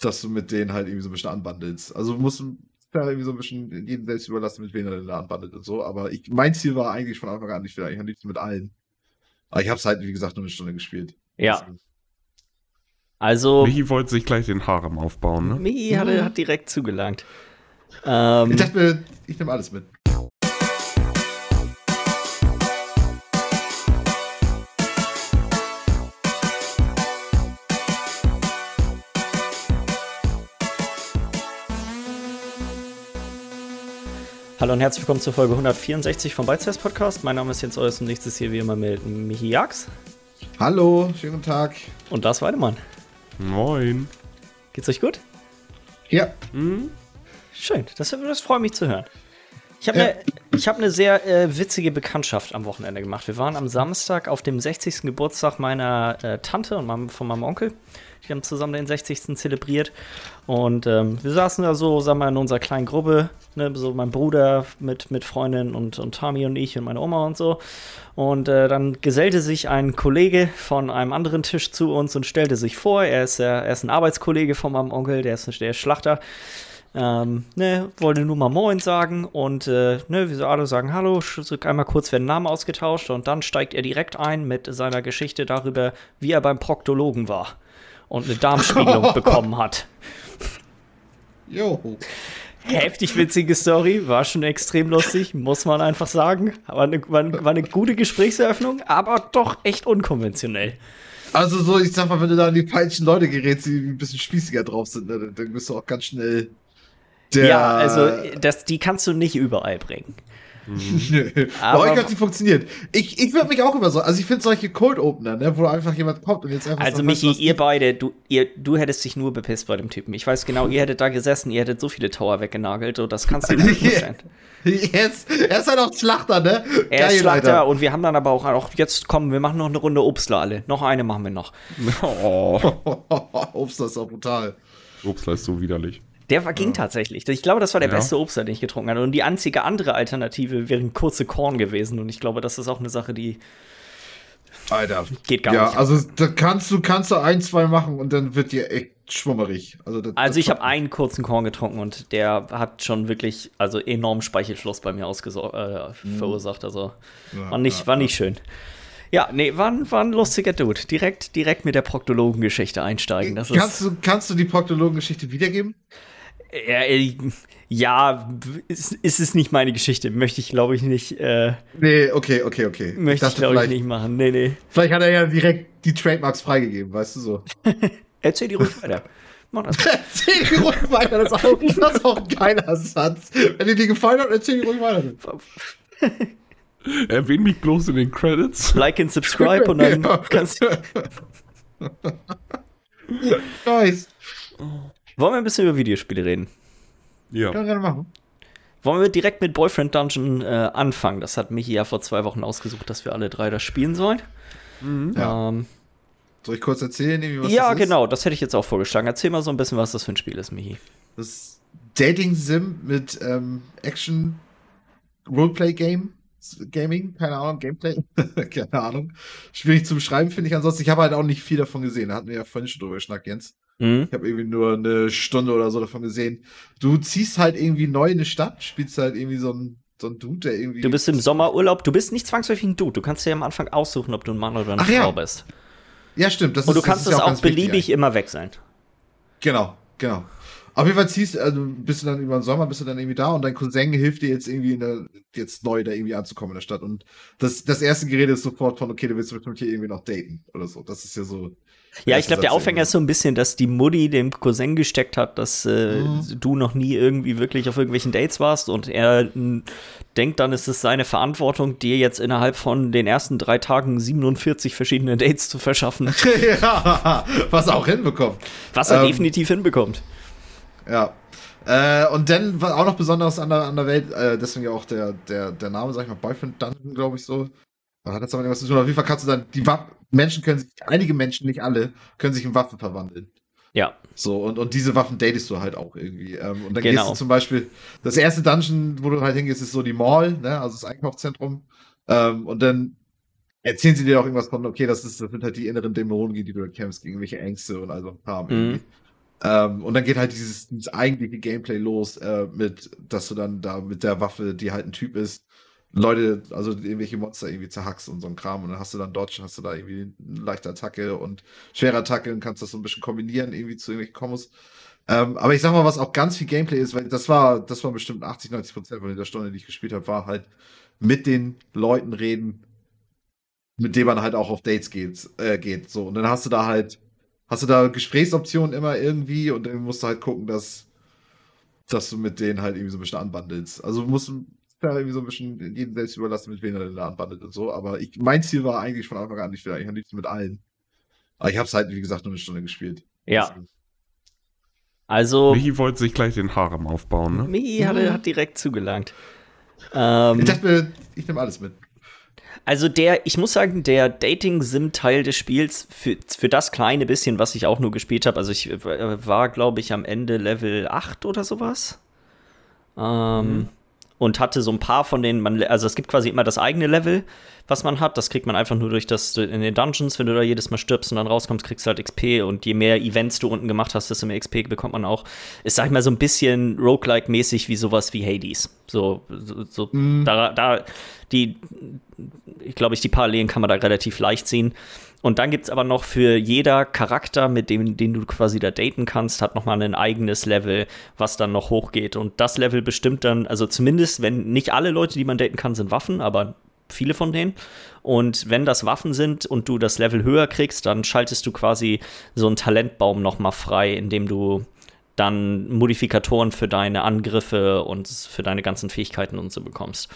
dass du mit denen halt irgendwie so ein bisschen anbandelst. Also du musst ja irgendwie so ein bisschen jedem selbst überlassen, mit wem er denn da anbandelt und so. Aber ich, mein Ziel war eigentlich von Anfang an, ich will eigentlich am liebsten mit allen. Aber ich habe es halt, wie gesagt, nur eine Stunde gespielt. Ja. Also. Michi wollte sich gleich den Harem aufbauen, ne? Michi hat, hat direkt zugelangt. Ähm, ich dachte mir, ich nehme alles mit. Hallo und herzlich willkommen zur Folge 164 vom Bytes Podcast. Mein Name ist Jens Eus und nächstes hier wie immer mit Michi Jax. Hallo, schönen Tag. Und das Weidemann. Moin. Geht's euch gut? Ja. Mhm. Schön, das, das freut mich zu hören. Ich habe eine ja. hab ne sehr äh, witzige Bekanntschaft am Wochenende gemacht. Wir waren am Samstag auf dem 60. Geburtstag meiner äh, Tante und meinem, von meinem Onkel. Die haben zusammen den 60. zelebriert. Und ähm, wir saßen da so, sagen wir, in unserer kleinen Gruppe. Ne, so mein Bruder mit, mit Freundin und, und Tami und ich und meine Oma und so. Und äh, dann gesellte sich ein Kollege von einem anderen Tisch zu uns und stellte sich vor. Er ist, er ist ein Arbeitskollege von meinem Onkel, der ist, der ist Schlachter. Ähm, ne, wollte nur mal Moin sagen und äh, ne, wir alle sagen Hallo, einmal kurz werden Namen ausgetauscht und dann steigt er direkt ein mit seiner Geschichte darüber, wie er beim Proktologen war und eine Darmspiegelung bekommen hat. Jo. Heftig witzige Story, war schon extrem lustig, muss man einfach sagen. Aber eine, war, war eine gute Gesprächseröffnung, aber doch echt unkonventionell. Also so, ich sag mal, wenn du da an die falschen Leute gerätst, die ein bisschen spießiger drauf sind, ne, dann bist du auch ganz schnell der. Ja, also das, die kannst du nicht überall bringen. Nö. Bei euch hat sie funktioniert. Ich, ich würde mich auch über so, also ich finde solche Cold Opener, ne, wo einfach jemand kommt und jetzt einfach Also Michi, ihr beide, du, ihr, du hättest dich nur bepisst bei dem Typen. Ich weiß genau, ihr hättet da gesessen, ihr hättet so viele Tower weggenagelt, und das kannst du dir nicht vorstellen. Yes. Er ist halt auch Schlachter, ne? Er Geil, ist Schlachter Alter. und wir haben dann aber auch, auch, jetzt kommen, wir machen noch eine Runde Obstler alle. Noch eine machen wir noch. Oh. Obstler ist auch brutal. Obstler ist so widerlich. Der war, ging ja. tatsächlich. Ich glaube, das war der ja. beste Obst, den ich getrunken habe. Und die einzige andere Alternative wären kurze Korn gewesen. Und ich glaube, das ist auch eine Sache, die Alter. Geht gar ja, nicht. Ja, also da kannst du, kannst du ein, zwei machen und dann wird dir echt schwummerig. Also, das, also das ich habe einen kurzen Korn getrunken und der hat schon wirklich also enormen Speichelfluss bei mir äh, mhm. verursacht. Also war nicht, war nicht schön. Ja, nee, war, war ein lustiger Dude. Direkt, direkt mit der Proktologengeschichte einsteigen. Das kannst, du, kannst du die Proktologengeschichte wiedergeben? Äh, ja, ist, ist es nicht meine Geschichte. Möchte ich, glaube ich, nicht. Äh, nee, okay, okay, okay. Möchte ich, ich glaube ich, nicht machen. Nee, nee. Vielleicht hat er ja direkt die Trademarks freigegeben, weißt du so. Erzähl die ruhig weiter. Mach das. erzähl die ruhig weiter. Das ist, auch, das ist auch ein geiler Satz. Wenn dir die gefallen hat, erzähl die ruhig weiter. Erwähn mich bloß in den Credits. Like and subscribe und dann kannst du. nice. Wollen wir ein bisschen über Videospiele reden? Ja. Können wir gerne machen. Wollen wir direkt mit Boyfriend Dungeon äh, anfangen? Das hat Michi ja vor zwei Wochen ausgesucht, dass wir alle drei das spielen sollen. Mhm. Ja. Ähm, Soll ich kurz erzählen, was Ja, das genau, das hätte ich jetzt auch vorgeschlagen. Erzähl mal so ein bisschen, was das für ein Spiel ist, Michi. Das Dating-Sim mit ähm, Action-Roleplay-Game. Gaming, keine Ahnung, Gameplay, keine Ahnung. Schwierig zu beschreiben, finde ich ansonsten. Ich habe halt auch nicht viel davon gesehen. Da hatten wir ja vorhin schon drüber geschnackt, Jens. Mhm. Ich habe irgendwie nur eine Stunde oder so davon gesehen. Du ziehst halt irgendwie neu in eine Stadt, spielst halt irgendwie so ein so ein Dude, der irgendwie. Du bist im Sommerurlaub, du bist nicht zwangsläufig ein Dude. Du kannst ja am Anfang aussuchen, ob du ein Mann oder eine Ach, Frau ja. bist. Ja, stimmt. Das Und du ist, kannst es ja auch, auch beliebig wichtig, immer wechseln. Genau, genau. Auf jeden Fall ziehst, also bist du dann über den Sommer, bist du dann irgendwie da und dein Cousin hilft dir jetzt irgendwie der, jetzt neu da irgendwie anzukommen in der Stadt. Und das, das erste Gerät ist sofort von, okay, du willst bestimmt hier irgendwie noch daten oder so. Das ist ja so. Ja, ich glaube, der Aufhänger ist so ein bisschen, dass die Mutti dem Cousin gesteckt hat, dass äh, mhm. du noch nie irgendwie wirklich auf irgendwelchen Dates warst und er denkt dann, ist es seine Verantwortung, dir jetzt innerhalb von den ersten drei Tagen 47 verschiedene Dates zu verschaffen. ja, was er auch hinbekommt. Was er ähm, definitiv hinbekommt. Ja. Äh, und dann, was auch noch Besonderes an der, an der Welt, äh, deswegen ja auch der, der, der Name, sag ich mal, Boyfriend Dungeon, glaube ich so. Hat jetzt aber irgendwas zu tun. Auf jeden Fall kannst du dann, die Waffen, Menschen können sich, einige Menschen, nicht alle, können sich in Waffen verwandeln. Ja. So, und, und diese Waffen datest du halt auch irgendwie. Ähm, und dann genau. gehst du zum Beispiel, das erste Dungeon, wo du halt hingehst, ist so die Mall, ne, also das Einkaufszentrum. Ähm, und dann erzählen sie dir auch irgendwas von, okay, das, ist, das sind halt die inneren Dämonen, die du kämpfst, gegen welche Ängste und also ein paar. Mhm. Ähm, und dann geht halt dieses, dieses eigentliche Gameplay los, äh, mit, dass du dann da mit der Waffe, die halt ein Typ ist, Leute, also irgendwelche Monster irgendwie zerhackst und so ein Kram. Und dann hast du dann Dodge, hast du da irgendwie eine leichte Attacke und schwere Attacke und kannst das so ein bisschen kombinieren, irgendwie zu irgendwelchen Kombos. Ähm, aber ich sag mal, was auch ganz viel Gameplay ist, weil das war, das war bestimmt 80, 90 Prozent von der Stunde, die ich gespielt habe, war halt mit den Leuten reden, mit denen man halt auch auf Dates geht, äh, geht. So, und dann hast du da halt, hast du da Gesprächsoptionen immer irgendwie und dann musst du halt gucken, dass, dass du mit denen halt irgendwie so ein bisschen anbandelst. Also du musst ja irgendwie so ein bisschen jedem selbst überlassen, mit wem er denn da anbandet und so. Aber ich, mein Ziel war eigentlich von Anfang an, ich will eigentlich am liebsten mit allen. Aber ich habe es halt, wie gesagt, nur eine Stunde gespielt. Ja. Also. Michi wollte sich gleich den Harem aufbauen, ne? Michi hat, hat direkt zugelangt. Ähm, ich dachte mir, ich nehme alles mit. Also der, ich muss sagen, der Dating-Sim-Teil des Spiels, für, für das kleine bisschen, was ich auch nur gespielt habe, also ich äh, war, glaube ich, am Ende Level 8 oder sowas. Ähm, mhm und hatte so ein paar von denen, man, also es gibt quasi immer das eigene Level, was man hat. Das kriegt man einfach nur durch das in den Dungeons, wenn du da jedes Mal stirbst und dann rauskommst, kriegst du halt XP und je mehr Events du unten gemacht hast, desto mehr XP bekommt man auch. Ist, sag ich mal, so ein bisschen Roguelike-mäßig wie sowas wie Hades. So, so, so mm. da, da, die, ich glaube, ich, die Parallelen kann man da relativ leicht ziehen. Und dann gibt es aber noch für jeder Charakter, mit dem den du quasi da daten kannst, hat nochmal ein eigenes Level, was dann noch hochgeht. Und das Level bestimmt dann, also zumindest, wenn nicht alle Leute, die man daten kann, sind Waffen, aber viele von denen. Und wenn das Waffen sind und du das Level höher kriegst, dann schaltest du quasi so einen Talentbaum nochmal frei, indem du dann Modifikatoren für deine Angriffe und für deine ganzen Fähigkeiten und so bekommst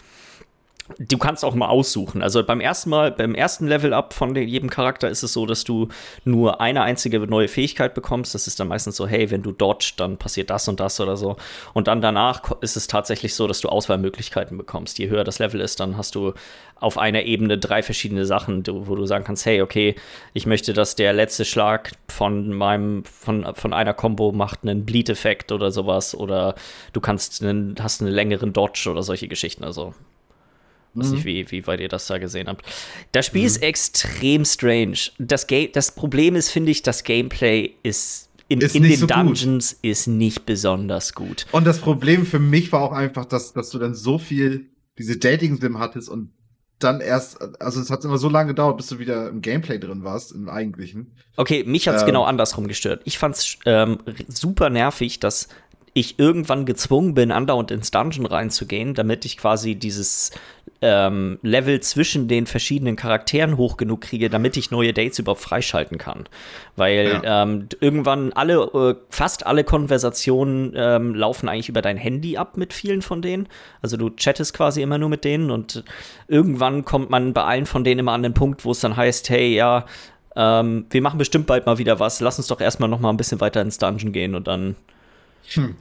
du kannst auch mal aussuchen. Also beim ersten Mal, beim ersten Level-Up von jedem Charakter ist es so, dass du nur eine einzige neue Fähigkeit bekommst. Das ist dann meistens so, hey, wenn du dodge, dann passiert das und das oder so. Und dann danach ist es tatsächlich so, dass du Auswahlmöglichkeiten bekommst. Je höher das Level ist, dann hast du auf einer Ebene drei verschiedene Sachen, wo du sagen kannst, hey, okay, ich möchte, dass der letzte Schlag von meinem, von, von einer Combo macht einen Bleed-Effekt oder sowas. Oder du kannst einen, hast einen längeren Dodge oder solche Geschichten. Also weiß mhm. nicht, wie, wie weit ihr das da gesehen habt. Das Spiel mhm. ist extrem strange. Das, das Problem ist, finde ich, das Gameplay ist in, in den so Dungeons gut. ist nicht besonders gut. Und das Problem für mich war auch einfach, dass, dass du dann so viel diese Dating-Sim hattest und dann erst, also es hat immer so lange gedauert, bis du wieder im Gameplay drin warst, im eigentlichen. Okay, mich hat es ähm, genau andersrum gestört. Ich fand es ähm, super nervig, dass ich irgendwann gezwungen bin, andauernd ins Dungeon reinzugehen, damit ich quasi dieses ähm, Level zwischen den verschiedenen Charakteren hoch genug kriege, damit ich neue Dates überhaupt freischalten kann. Weil ja. ähm, irgendwann alle, äh, fast alle Konversationen ähm, laufen eigentlich über dein Handy ab mit vielen von denen. Also du chattest quasi immer nur mit denen und irgendwann kommt man bei allen von denen immer an den Punkt, wo es dann heißt, hey, ja, ähm, wir machen bestimmt bald mal wieder was, lass uns doch erstmal noch mal ein bisschen weiter ins Dungeon gehen und dann hm.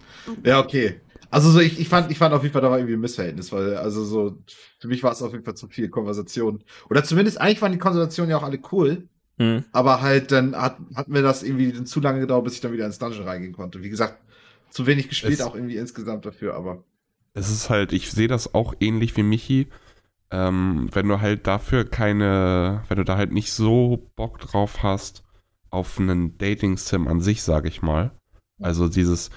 Ja, okay. Also so, ich, ich, fand, ich fand auf jeden Fall da war irgendwie ein Missverhältnis, weil, also so, für mich war es auf jeden Fall zu viel Konversation. Oder zumindest, eigentlich waren die Konversationen ja auch alle cool. Mhm. Aber halt, dann hat, hat mir das irgendwie zu lange gedauert, bis ich dann wieder ins Dungeon reingehen konnte. Wie gesagt, zu wenig gespielt, es, auch irgendwie insgesamt dafür, aber. Es ist halt, ich sehe das auch ähnlich wie Michi. Ähm, wenn du halt dafür keine, wenn du da halt nicht so Bock drauf hast, auf einen Dating-Sim an sich, sage ich mal. Also dieses,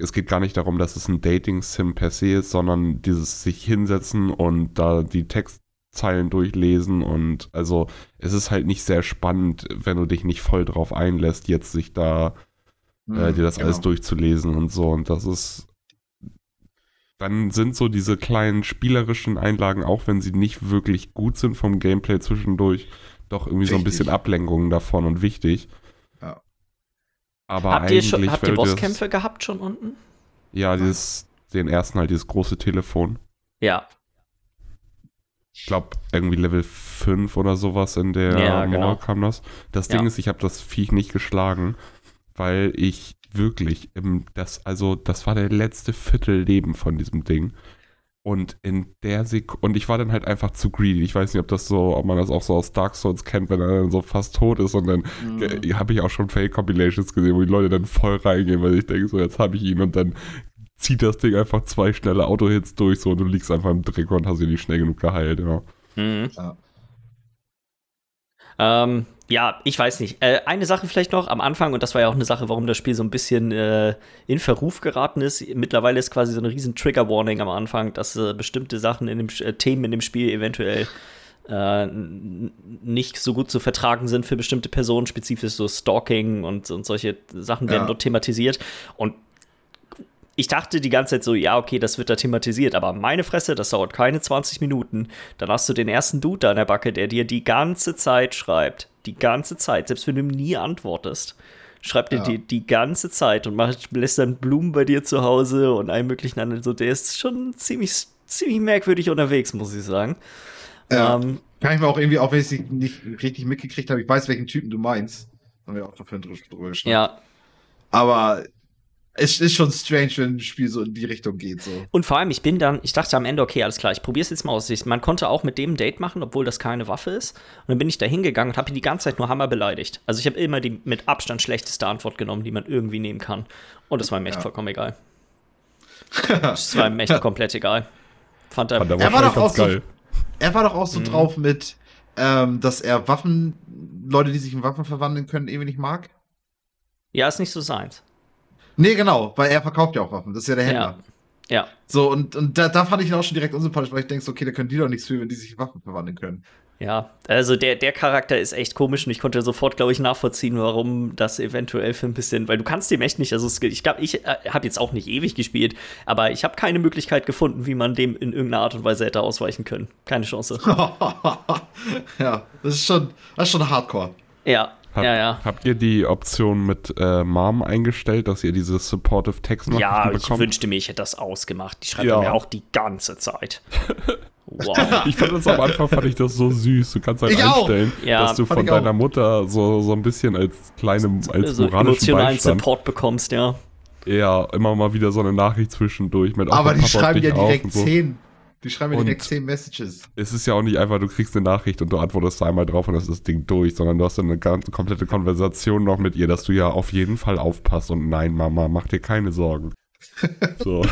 es geht gar nicht darum, dass es ein Dating-Sim per se ist, sondern dieses sich hinsetzen und da die Textzeilen durchlesen und also es ist halt nicht sehr spannend, wenn du dich nicht voll drauf einlässt, jetzt sich da äh, mhm, dir das genau. alles durchzulesen und so und das ist dann sind so diese kleinen spielerischen Einlagen, auch wenn sie nicht wirklich gut sind vom Gameplay zwischendurch, doch irgendwie Richtig. so ein bisschen Ablenkungen davon und wichtig. Aber habt ihr, schon, habt ihr Bosskämpfe das, gehabt schon unten? Ja, dieses, den ersten halt, dieses große Telefon. Ja. Ich glaube, irgendwie Level 5 oder sowas in der ja, genau. kam das. Das Ding ja. ist, ich habe das Viech nicht geschlagen, weil ich wirklich, im, das, also das war der letzte Viertelleben von diesem Ding. Und in der Sekunde, und ich war dann halt einfach zu greedy. Ich weiß nicht, ob das so, ob man das auch so aus Dark Souls kennt, wenn er dann so fast tot ist. Und dann mhm. habe ich auch schon Fake-Compilations gesehen, wo die Leute dann voll reingehen, weil ich denke, so jetzt habe ich ihn und dann zieht das Ding einfach zwei schnelle Auto-Hits durch, so und du liegst einfach im Dreck und hast ihn nicht schnell genug geheilt, ja. Mhm. ja. Ähm, ja, ich weiß nicht. Äh, eine Sache vielleicht noch am Anfang, und das war ja auch eine Sache, warum das Spiel so ein bisschen äh, in Verruf geraten ist. Mittlerweile ist quasi so eine riesen Trigger-Warning am Anfang, dass äh, bestimmte Sachen in dem äh, Themen in dem Spiel eventuell äh, nicht so gut zu vertragen sind für bestimmte Personen, spezifisch so Stalking und, und solche Sachen werden ja. dort thematisiert. Und ich dachte die ganze Zeit so, ja, okay, das wird da thematisiert, aber meine Fresse, das dauert keine 20 Minuten. Dann hast du den ersten Dude da an der Backe, der dir die ganze Zeit schreibt. Die ganze Zeit, selbst wenn du ihm nie antwortest. Schreibt er dir die ganze Zeit und macht, lässt dann Blumen bei dir zu Hause und allen möglichen anderen. So, der ist schon ziemlich, ziemlich merkwürdig unterwegs, muss ich sagen. Ja. Ähm, Kann ich mir auch irgendwie, auch wenn ich es nicht richtig mitgekriegt habe, ich weiß, welchen Typen du meinst. Haben wir auch vorhin drüber gesprochen. Ja. Aber es ist schon strange, wenn ein Spiel so in die Richtung geht. So. Und vor allem, ich bin dann, ich dachte am Ende, okay, alles klar, ich probiere es jetzt mal aus. Man konnte auch mit dem ein Date machen, obwohl das keine Waffe ist. Und dann bin ich da hingegangen und habe ihn die ganze Zeit nur Hammer beleidigt. Also ich habe immer die mit Abstand schlechteste Antwort genommen, die man irgendwie nehmen kann. Und das war mir echt ja. vollkommen egal. das war mir echt komplett egal. Fand er, Fand er, er war doch auch geil. so, Er war doch auch so mhm. drauf mit, ähm, dass er Waffen, Leute, die sich in Waffen verwandeln können, irgendwie nicht mag. Ja, ist nicht so seins. Nee, genau, weil er verkauft ja auch Waffen. Das ist ja der Händler. Ja. ja. So, und, und da, da fand ich ihn auch schon direkt unsympathisch, weil ich denke, okay, da können die doch nichts für, wenn die sich in Waffen verwandeln können. Ja, also der, der Charakter ist echt komisch und ich konnte sofort, glaube ich, nachvollziehen, warum das eventuell für ein bisschen, weil du kannst dem echt nicht, also ich glaube, ich äh, habe jetzt auch nicht ewig gespielt, aber ich habe keine Möglichkeit gefunden, wie man dem in irgendeiner Art und Weise hätte ausweichen können. Keine Chance. ja, das ist schon, das ist schon hardcore. Ja, hab, ja, ja. Habt ihr die Option mit äh, Mom eingestellt, dass ihr diese Supportive Text Nachrichten ja, bekommt? Ja, ich wünschte mir, ich hätte das ausgemacht. Die schreibt ja. mir auch die ganze Zeit. Wow. ich fand das am Anfang fand ich das so süß. Du kannst halt ich einstellen, ja, dass du von deiner Mutter so, so ein bisschen als kleine, als so emotionalen Beistand, Support bekommst, ja. Ja, immer mal wieder so eine Nachricht zwischendurch mit Aber die schreiben ja direkt so. zehn die schreiben mir direkt 10 Messages. Es ist ja auch nicht einfach, du kriegst eine Nachricht und du antwortest einmal drauf und das ist das Ding durch, sondern du hast dann eine ganze komplette Konversation noch mit ihr, dass du ja auf jeden Fall aufpasst und nein, Mama, mach dir keine Sorgen. so.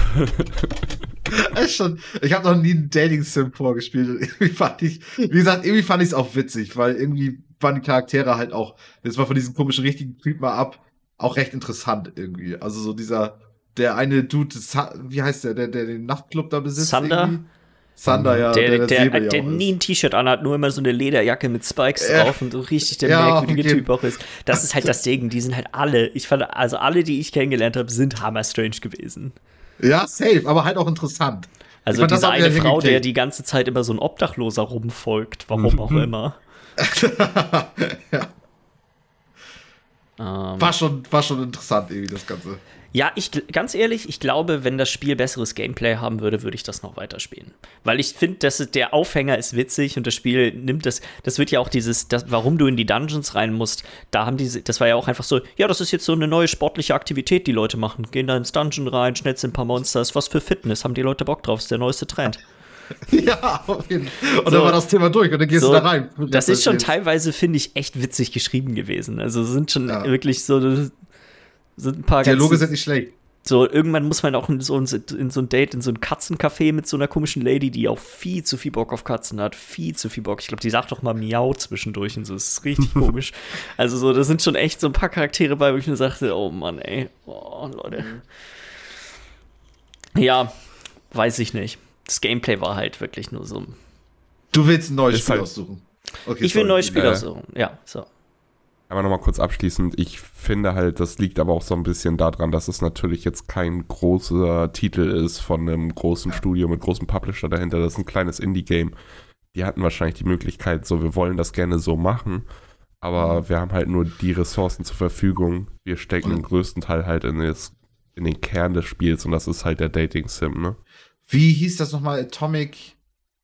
ist schon, ich habe noch nie ein Dating-Sim vorgespielt und irgendwie fand ich, wie gesagt, irgendwie fand ich es auch witzig, weil irgendwie waren die Charaktere halt auch, jetzt mal von diesem komischen richtigen Typ mal ab, auch recht interessant irgendwie. Also so dieser, der eine Dude, wie heißt der, der, der den Nachtclub da besitzt? Sander? Irgendwie? Thunder, ja. Der, der, der, der, der nie ein T-Shirt anhat, nur immer so eine Lederjacke mit Spikes äh, drauf und so richtig der ja, merkwürdige okay. Typ auch ist. Das ist halt das Ding, die sind halt alle, ich fand, also alle, die ich kennengelernt habe, sind hammer strange gewesen. Ja, safe, aber halt auch interessant. Also fand, diese eine Frau, der die ganze Zeit immer so ein Obdachloser rumfolgt, warum auch immer. ja. Ähm. war, schon, war schon interessant, irgendwie, das Ganze. Ja, ich ganz ehrlich, ich glaube, wenn das Spiel besseres Gameplay haben würde, würde ich das noch weiterspielen. Weil ich finde, dass der Aufhänger ist witzig und das Spiel nimmt das, das wird ja auch dieses, das, warum du in die Dungeons rein musst, da haben diese, das war ja auch einfach so, ja, das ist jetzt so eine neue sportliche Aktivität, die Leute machen. Gehen da ins Dungeon rein, schnetzeln ein paar Monsters, was für Fitness, haben die Leute Bock drauf, ist der neueste Trend. ja, auf jeden Fall. Und so, dann war das Thema durch und dann gehst so, du da rein. Das ist schon teilweise, finde ich, echt witzig geschrieben gewesen. Also sind schon ja. wirklich so, sind ein paar Dialoge sind nicht schlecht. So, irgendwann muss man auch in so, ein, in so ein Date, in so ein Katzencafé mit so einer komischen Lady, die auch viel zu viel Bock auf Katzen hat. Viel zu viel Bock. Ich glaube, die sagt doch mal Miau zwischendurch und so. Das ist richtig komisch. Also, so, da sind schon echt so ein paar Charaktere bei, wo ich mir sagte, oh Mann, ey. Oh, Leute. Ja, weiß ich nicht. Das Gameplay war halt wirklich nur so. Du willst ein neues Spiel halt aussuchen. Okay, ich will ein neues Spiel äh, aussuchen. Ja, so. Aber nochmal kurz abschließend, ich finde halt, das liegt aber auch so ein bisschen daran, dass es natürlich jetzt kein großer Titel ist von einem großen Studio mit großem Publisher dahinter. Das ist ein kleines Indie-Game. Die hatten wahrscheinlich die Möglichkeit, so, wir wollen das gerne so machen, aber mhm. wir haben halt nur die Ressourcen zur Verfügung. Wir stecken den größten Teil halt in, das, in den Kern des Spiels und das ist halt der Dating-Sim, ne? Wie hieß das nochmal? Atomic,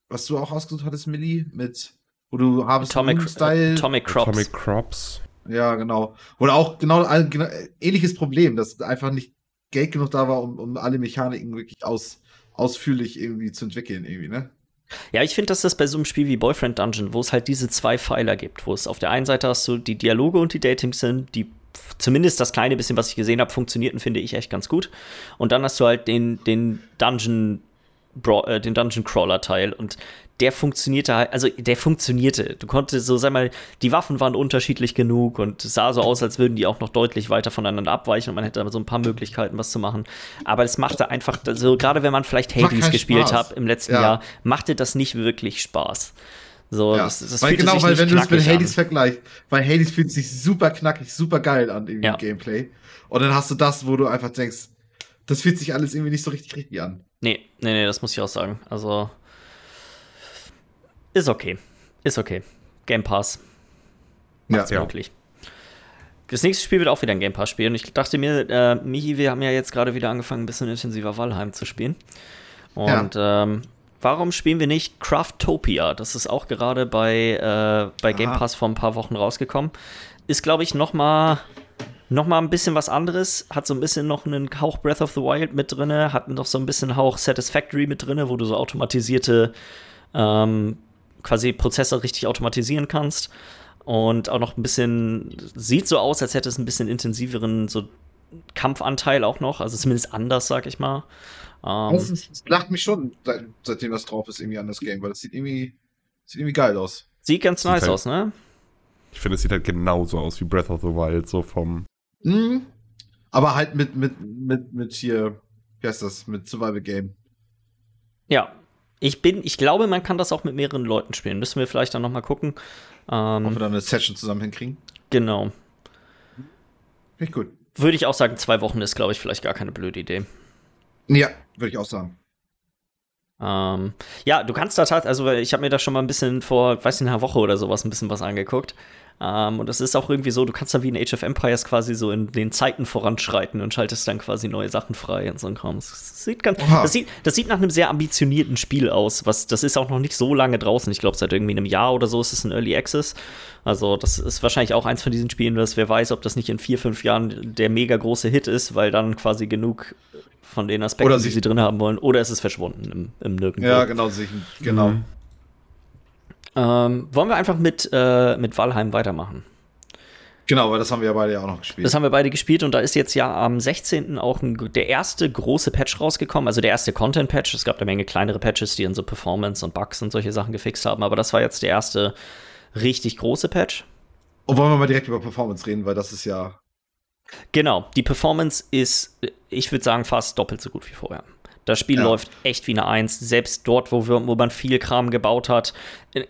was du auch ausgesucht hattest, Millie? Mit, wo du Harvest Atomic, Style. Atomic Crops. Atomic Crops. Ja, genau. Oder auch genau, genau ähnliches Problem, dass einfach nicht Geld genug da war, um, um alle Mechaniken wirklich aus, ausführlich irgendwie zu entwickeln, irgendwie, ne? Ja, ich finde, dass das bei so einem Spiel wie Boyfriend Dungeon, wo es halt diese zwei Pfeiler gibt, wo es auf der einen Seite hast du die Dialoge und die Datings sind, die zumindest das kleine bisschen, was ich gesehen habe, funktionierten, finde ich echt ganz gut. Und dann hast du halt den, den Dungeon Bra äh, den Dungeon Crawler Teil und der funktionierte halt, also der funktionierte. Du konntest so, sag mal, die Waffen waren unterschiedlich genug und es sah so aus, als würden die auch noch deutlich weiter voneinander abweichen und man hätte so ein paar Möglichkeiten, was zu machen. Aber es machte einfach, so gerade wenn man vielleicht Hades gespielt hat im letzten ja. Jahr, machte das nicht wirklich Spaß. So, ja. das, das weil genau, weil wenn du es mit Hades vergleichst, weil Hades fühlt sich super knackig, super geil an im ja. Gameplay. Und dann hast du das, wo du einfach denkst, das fühlt sich alles irgendwie nicht so richtig richtig an. Nee, nee, nee, das muss ich auch sagen. Also, ist okay. Ist okay. Game Pass. Macht's ja, möglich. Das nächste Spiel wird auch wieder ein Game Pass spielen. Und ich dachte mir, äh, Michi, wir haben ja jetzt gerade wieder angefangen, ein bisschen intensiver Valheim zu spielen. Und ja. ähm, warum spielen wir nicht Craftopia? Das ist auch gerade bei, äh, bei Game Pass vor ein paar Wochen rausgekommen. Ist, glaube ich, noch mal, noch mal ein bisschen was anderes. Hat so ein bisschen noch einen Hauch Breath of the Wild mit drin. Hat noch so ein bisschen Hauch Satisfactory mit drin, wo du so automatisierte ähm, quasi Prozesse richtig automatisieren kannst. Und auch noch ein bisschen, sieht so aus, als hätte es ein bisschen intensiveren so Kampfanteil auch noch, also zumindest anders, sag ich mal. Ähm, das, das lacht mich schon, seit, seitdem das drauf ist, irgendwie an das Game, weil das sieht irgendwie, sieht irgendwie geil aus. Sieht ganz sieht nice halt, aus, ne? Ich finde, es sieht halt genauso aus wie Breath of the Wild, so vom. Mhm. Aber halt mit, mit, mit, mit hier, wie heißt das, mit Survival Game. Ja, ich bin, ich glaube, man kann das auch mit mehreren Leuten spielen. Müssen wir vielleicht dann noch mal gucken. Ähm, Ob wir dann eine Session zusammen hinkriegen. Genau. Finde ich gut. Würde ich auch sagen, zwei Wochen ist, glaube ich, vielleicht gar keine blöde Idee. Ja, würde ich auch sagen. Ähm, ja, du kannst da tatsächlich, also ich habe mir da schon mal ein bisschen vor, weiß nicht, einer Woche oder sowas ein bisschen was angeguckt. Ähm, und es ist auch irgendwie so, du kannst da wie in Age of Empires quasi so in den Zeiten voranschreiten und schaltest dann quasi neue Sachen frei und so ein Kram. Das sieht, ganz, das sieht, das sieht nach einem sehr ambitionierten Spiel aus. Was, das ist auch noch nicht so lange draußen. Ich glaube, seit irgendwie einem Jahr oder so ist es ein Early Access. Also, das ist wahrscheinlich auch eins von diesen Spielen, dass wer weiß, ob das nicht in vier, fünf Jahren der mega große Hit ist, weil dann quasi genug von den Aspekten, die sie drin haben wollen, oder ist es verschwunden im, im Nirgendwo. Ja, genau, genau. Mhm. Ähm, wollen wir einfach mit, äh, mit Valheim weitermachen? Genau, weil das haben wir ja beide ja auch noch gespielt. Das haben wir beide gespielt und da ist jetzt ja am 16. auch ein, der erste große Patch rausgekommen, also der erste Content-Patch. Es gab eine Menge kleinere Patches, die dann so Performance und Bugs und solche Sachen gefixt haben, aber das war jetzt der erste richtig große Patch. Und wollen wir mal direkt über Performance reden, weil das ist ja. Genau, die Performance ist, ich würde sagen, fast doppelt so gut wie vorher. Das Spiel ja. läuft echt wie eine Eins. Selbst dort, wo, wir, wo man viel Kram gebaut hat.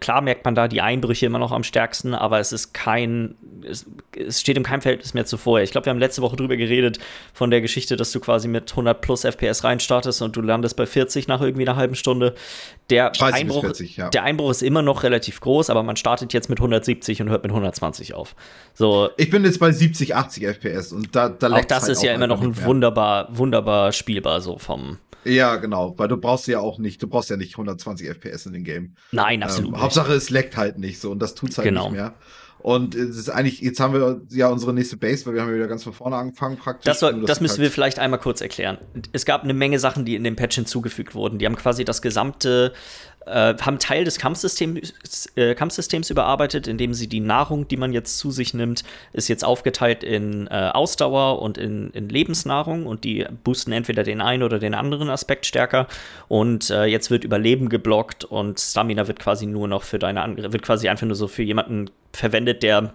Klar merkt man da die Einbrüche immer noch am stärksten, aber es ist kein, es, es steht in keinem Verhältnis mehr zu vorher. Ich glaube, wir haben letzte Woche drüber geredet von der Geschichte, dass du quasi mit 100 plus FPS reinstartest und du landest bei 40 nach irgendwie einer halben Stunde. Der, Einbruch, 40, ja. der Einbruch ist immer noch relativ groß, aber man startet jetzt mit 170 und hört mit 120 auf. So, ich bin jetzt bei 70, 80 FPS und da, da Auch das halt ist auch ja immer noch ein wunderbar, wunderbar spielbar so vom ja, genau, weil du brauchst ja auch nicht, du brauchst ja nicht 120 FPS in dem Game. Nein, absolut. Ähm, Hauptsache es leckt halt nicht so und das tut's halt genau. nicht mehr. Und es ist eigentlich, jetzt haben wir ja unsere nächste Base, weil wir haben ja wieder ganz von vorne angefangen praktisch. Das, soll, das, das müssen halt wir vielleicht einmal kurz erklären. Es gab eine Menge Sachen, die in dem Patch hinzugefügt wurden. Die haben quasi das gesamte äh, haben Teil des Kampfsystems, äh, Kampfsystems überarbeitet, indem sie die Nahrung, die man jetzt zu sich nimmt, ist jetzt aufgeteilt in äh, Ausdauer und in, in, Lebensnahrung und die boosten entweder den einen oder den anderen Aspekt stärker. Und äh, jetzt wird Überleben geblockt und Stamina wird quasi nur noch für deine Angriffe, wird quasi einfach nur so für jemanden verwendet, der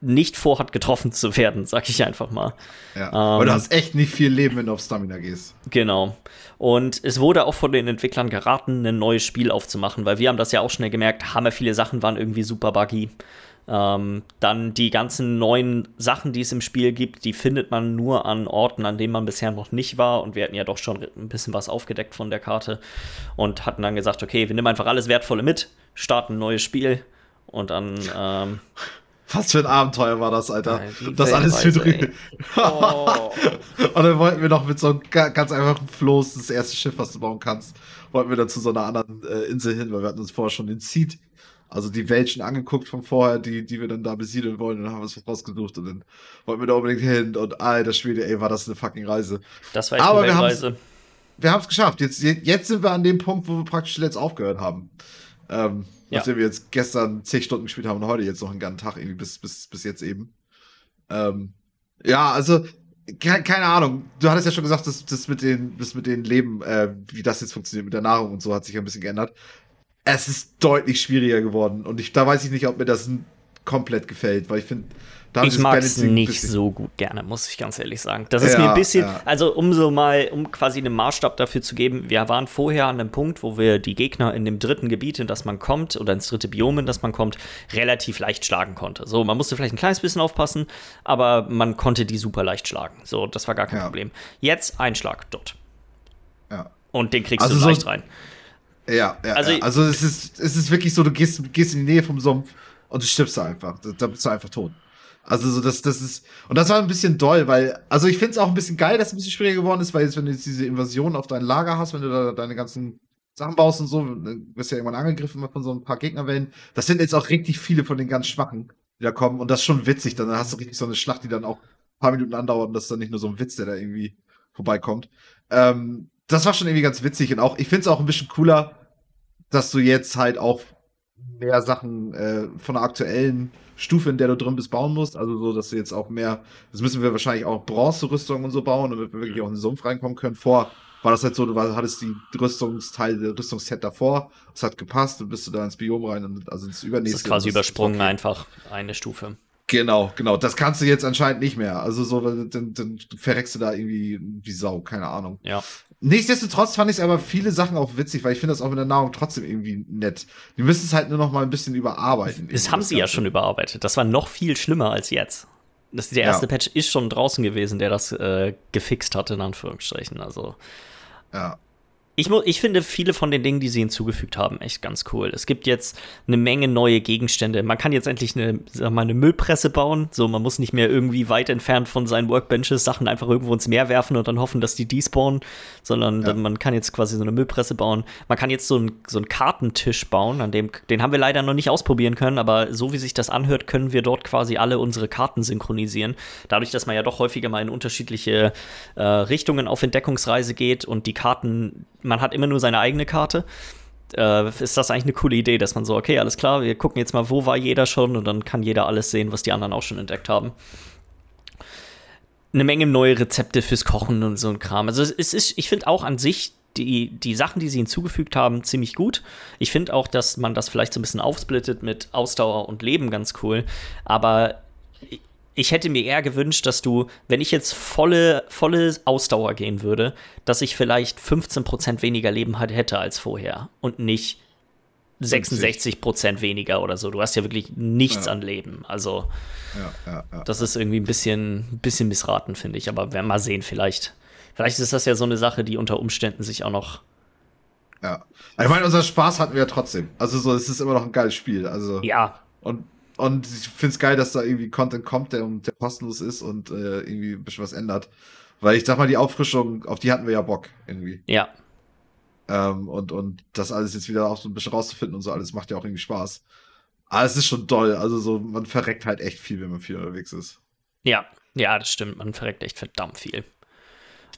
nicht vorhat, getroffen zu werden, sag ich einfach mal. Ja, ähm, weil du hast echt nicht viel Leben, wenn du auf Stamina gehst. Genau. Und es wurde auch von den Entwicklern geraten, ein neues Spiel aufzumachen, weil wir haben das ja auch schnell gemerkt, hammer viele Sachen waren irgendwie super buggy. Ähm, dann die ganzen neuen Sachen, die es im Spiel gibt, die findet man nur an Orten, an denen man bisher noch nicht war. Und wir hatten ja doch schon ein bisschen was aufgedeckt von der Karte und hatten dann gesagt, okay, wir nehmen einfach alles Wertvolle mit, starten ein neues Spiel und dann ähm, was für ein Abenteuer war das, Alter. Ja, das alles für drüben. Oh. und dann wollten wir noch mit so einem ganz einfachen Floß, das erste Schiff, was du bauen kannst, wollten wir dann zu so einer anderen äh, Insel hin, weil wir hatten uns vorher schon den Seed, also die Welt schon angeguckt von vorher, die, die wir dann da besiedeln wollen, und dann haben wir uns was rausgesucht und dann wollten wir da unbedingt hin und alter Schwede, ey, war das eine fucking Reise. Das war echt Aber eine Reise. Wir haben es geschafft. Jetzt, jetzt sind wir an dem Punkt, wo wir praktisch letzt aufgehört haben. Ähm, ja. Nachdem wir jetzt gestern zehn Stunden gespielt haben und heute jetzt noch einen ganzen Tag irgendwie bis, bis, bis jetzt eben. Ähm, ja, also keine Ahnung. Du hattest ja schon gesagt, dass das mit den, das mit den Leben, äh, wie das jetzt funktioniert mit der Nahrung und so, hat sich ein bisschen geändert. Es ist deutlich schwieriger geworden und ich, da weiß ich nicht, ob mir das komplett gefällt, weil ich finde, ich mag es nicht so gut gerne, muss ich ganz ehrlich sagen. Das ist ja, mir ein bisschen, ja. also um so mal, um quasi einen Maßstab dafür zu geben, wir waren vorher an einem Punkt, wo wir die Gegner in dem dritten Gebiet, in das man kommt, oder ins dritte Biom, in das man kommt, relativ leicht schlagen konnte. So, man musste vielleicht ein kleines bisschen aufpassen, aber man konnte die super leicht schlagen. So, das war gar kein ja. Problem. Jetzt ein Schlag dort. Ja. Und den kriegst also du so leicht rein. Ja, ja, also, ja. also es ist, es ist wirklich so, du gehst, gehst in die Nähe vom Sumpf und du stirbst einfach. Da bist du einfach tot. Also so das, das ist und das war ein bisschen doll, weil also ich finde es auch ein bisschen geil, dass es ein bisschen schwieriger geworden ist, weil jetzt wenn du jetzt diese Invasion auf dein Lager hast, wenn du da deine ganzen Sachen baust und so, wirst ja irgendwann angegriffen von so ein paar Gegnerwellen. Das sind jetzt auch richtig viele von den ganz schwachen, die da kommen und das ist schon witzig. Dann hast du richtig so eine Schlacht, die dann auch ein paar Minuten andauert und das ist dann nicht nur so ein Witz, der da irgendwie vorbeikommt. Ähm, das war schon irgendwie ganz witzig und auch ich finde es auch ein bisschen cooler, dass du jetzt halt auch mehr Sachen äh, von der aktuellen Stufe, in der du drin bist, bauen musst. Also so, dass du jetzt auch mehr, das müssen wir wahrscheinlich auch Bronze-Rüstungen und so bauen, damit wir wirklich auch in den Sumpf reinkommen können. Vor war das halt so, du hattest die Rüstungsteile, Rüstungsset davor, es hat gepasst, dann bist du da ins Biom rein und also ins übernächste. Das ist quasi übersprungen okay. einfach eine Stufe. Genau, genau. Das kannst du jetzt anscheinend nicht mehr. Also so, dann, dann verreckst du da irgendwie wie Sau, keine Ahnung. Ja. Nichtsdestotrotz fand ich aber viele Sachen auch witzig, weil ich finde das auch mit der Nahrung trotzdem irgendwie nett. Die müssen es halt nur noch mal ein bisschen überarbeiten. Das haben das sie Ganze. ja schon überarbeitet. Das war noch viel schlimmer als jetzt. Das, der erste ja. Patch ist schon draußen gewesen, der das äh, gefixt hat, in Anführungsstrichen. Also. Ja. Ich, ich finde viele von den Dingen, die sie hinzugefügt haben, echt ganz cool. Es gibt jetzt eine Menge neue Gegenstände. Man kann jetzt endlich eine, sag mal, eine Müllpresse bauen. So, man muss nicht mehr irgendwie weit entfernt von seinen Workbenches Sachen einfach irgendwo ins Meer werfen und dann hoffen, dass die despawnen, sondern ja. man kann jetzt quasi so eine Müllpresse bauen. Man kann jetzt so, ein, so einen Kartentisch bauen, an dem, den haben wir leider noch nicht ausprobieren können, aber so wie sich das anhört, können wir dort quasi alle unsere Karten synchronisieren. Dadurch, dass man ja doch häufiger mal in unterschiedliche äh, Richtungen auf Entdeckungsreise geht und die Karten man hat immer nur seine eigene Karte. Äh, ist das eigentlich eine coole Idee, dass man so, okay, alles klar, wir gucken jetzt mal, wo war jeder schon und dann kann jeder alles sehen, was die anderen auch schon entdeckt haben. Eine Menge neue Rezepte fürs Kochen und so ein Kram. Also es ist, ich finde auch an sich die, die Sachen, die sie hinzugefügt haben, ziemlich gut. Ich finde auch, dass man das vielleicht so ein bisschen aufsplittet mit Ausdauer und Leben ganz cool. Aber ich hätte mir eher gewünscht, dass du, wenn ich jetzt volle, volle Ausdauer gehen würde, dass ich vielleicht 15% weniger Leben hätte als vorher und nicht 66% weniger oder so. Du hast ja wirklich nichts ja. an Leben. Also, ja, ja, das ist irgendwie ein bisschen, ein bisschen missraten, finde ich. Aber werden mal sehen, vielleicht. Vielleicht ist das ja so eine Sache, die unter Umständen sich auch noch. Ja. Ich meine, unser Spaß hatten wir ja trotzdem. Also, so, es ist immer noch ein geiles Spiel. Also. Ja. Und und ich finde es geil, dass da irgendwie Content kommt, der, der kostenlos ist und äh, irgendwie ein bisschen was ändert. Weil ich sag mal, die Auffrischung, auf die hatten wir ja Bock irgendwie. Ja. Ähm, und, und das alles jetzt wieder auch so ein bisschen rauszufinden und so alles macht ja auch irgendwie Spaß. Aber es ist schon toll. Also so, man verreckt halt echt viel, wenn man viel unterwegs ist. Ja, ja, das stimmt. Man verreckt echt verdammt viel.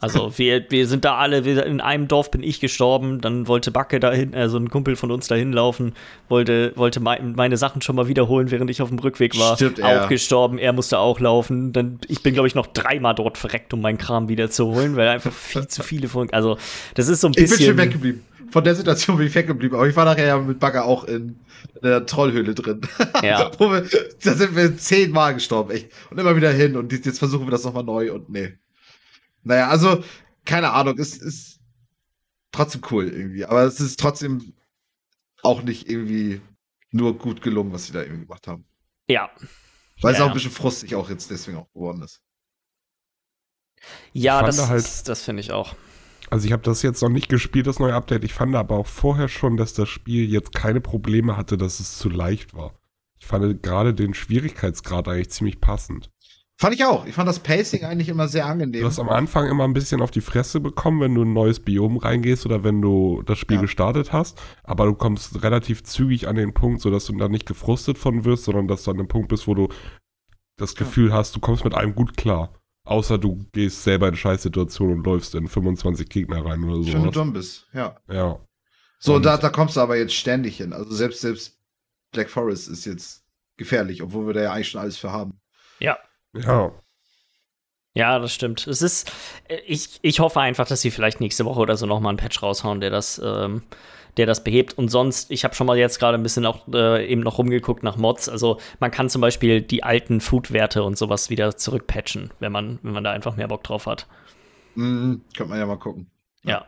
Also wir, wir sind da alle, wir, in einem Dorf bin ich gestorben, dann wollte Backe dahin, also ein Kumpel von uns dahin laufen, wollte, wollte mein, meine Sachen schon mal wiederholen, während ich auf dem Rückweg war. Stimmt, auch gestorben, er musste auch laufen. Dann, ich bin, glaube ich, noch dreimal dort verreckt, um meinen Kram wiederzuholen, weil einfach viel zu viele von. Also, das ist so ein bisschen. Ich bin schon weggeblieben. Von der Situation bin ich weggeblieben, aber ich war nachher ja mit Bagger auch in, in der Trollhöhle drin. Ja. da sind wir zehnmal gestorben, echt. Und immer wieder hin und jetzt versuchen wir das nochmal neu und nee. Naja, also, keine Ahnung, es ist trotzdem cool irgendwie. Aber es ist trotzdem auch nicht irgendwie nur gut gelungen, was sie da irgendwie gemacht haben. Ja. Weil ja, es auch ein bisschen frustig auch jetzt deswegen auch geworden ist. Ja, das, halt, das finde ich auch. Also ich habe das jetzt noch nicht gespielt, das neue Update. Ich fand aber auch vorher schon, dass das Spiel jetzt keine Probleme hatte, dass es zu leicht war. Ich fand gerade den Schwierigkeitsgrad eigentlich ziemlich passend. Fand ich auch. Ich fand das Pacing eigentlich immer sehr angenehm. Du hast am Anfang immer ein bisschen auf die Fresse bekommen, wenn du ein neues Biom reingehst oder wenn du das Spiel ja. gestartet hast. Aber du kommst relativ zügig an den Punkt, sodass du da nicht gefrustet von wirst, sondern dass du an dem Punkt bist, wo du das Gefühl ja. hast, du kommst mit allem gut klar. Außer du gehst selber in Scheißsituation und läufst in 25 Gegner rein oder so. Wenn du dumm bist, ja. Ja. So, und da, da kommst du aber jetzt ständig hin. Also selbst, selbst Black Forest ist jetzt gefährlich, obwohl wir da ja eigentlich schon alles für haben. Ja, ja. Ja, das stimmt. Es ist, äh, ich, ich hoffe einfach, dass sie vielleicht nächste Woche oder so nochmal einen Patch raushauen, der das, ähm, der das behebt. Und sonst, ich habe schon mal jetzt gerade ein bisschen auch äh, eben noch rumgeguckt nach Mods. Also man kann zum Beispiel die alten Food-Werte und sowas wieder zurückpatchen, wenn man, wenn man da einfach mehr Bock drauf hat. Mhm, könnte man ja mal gucken. Ja. ja.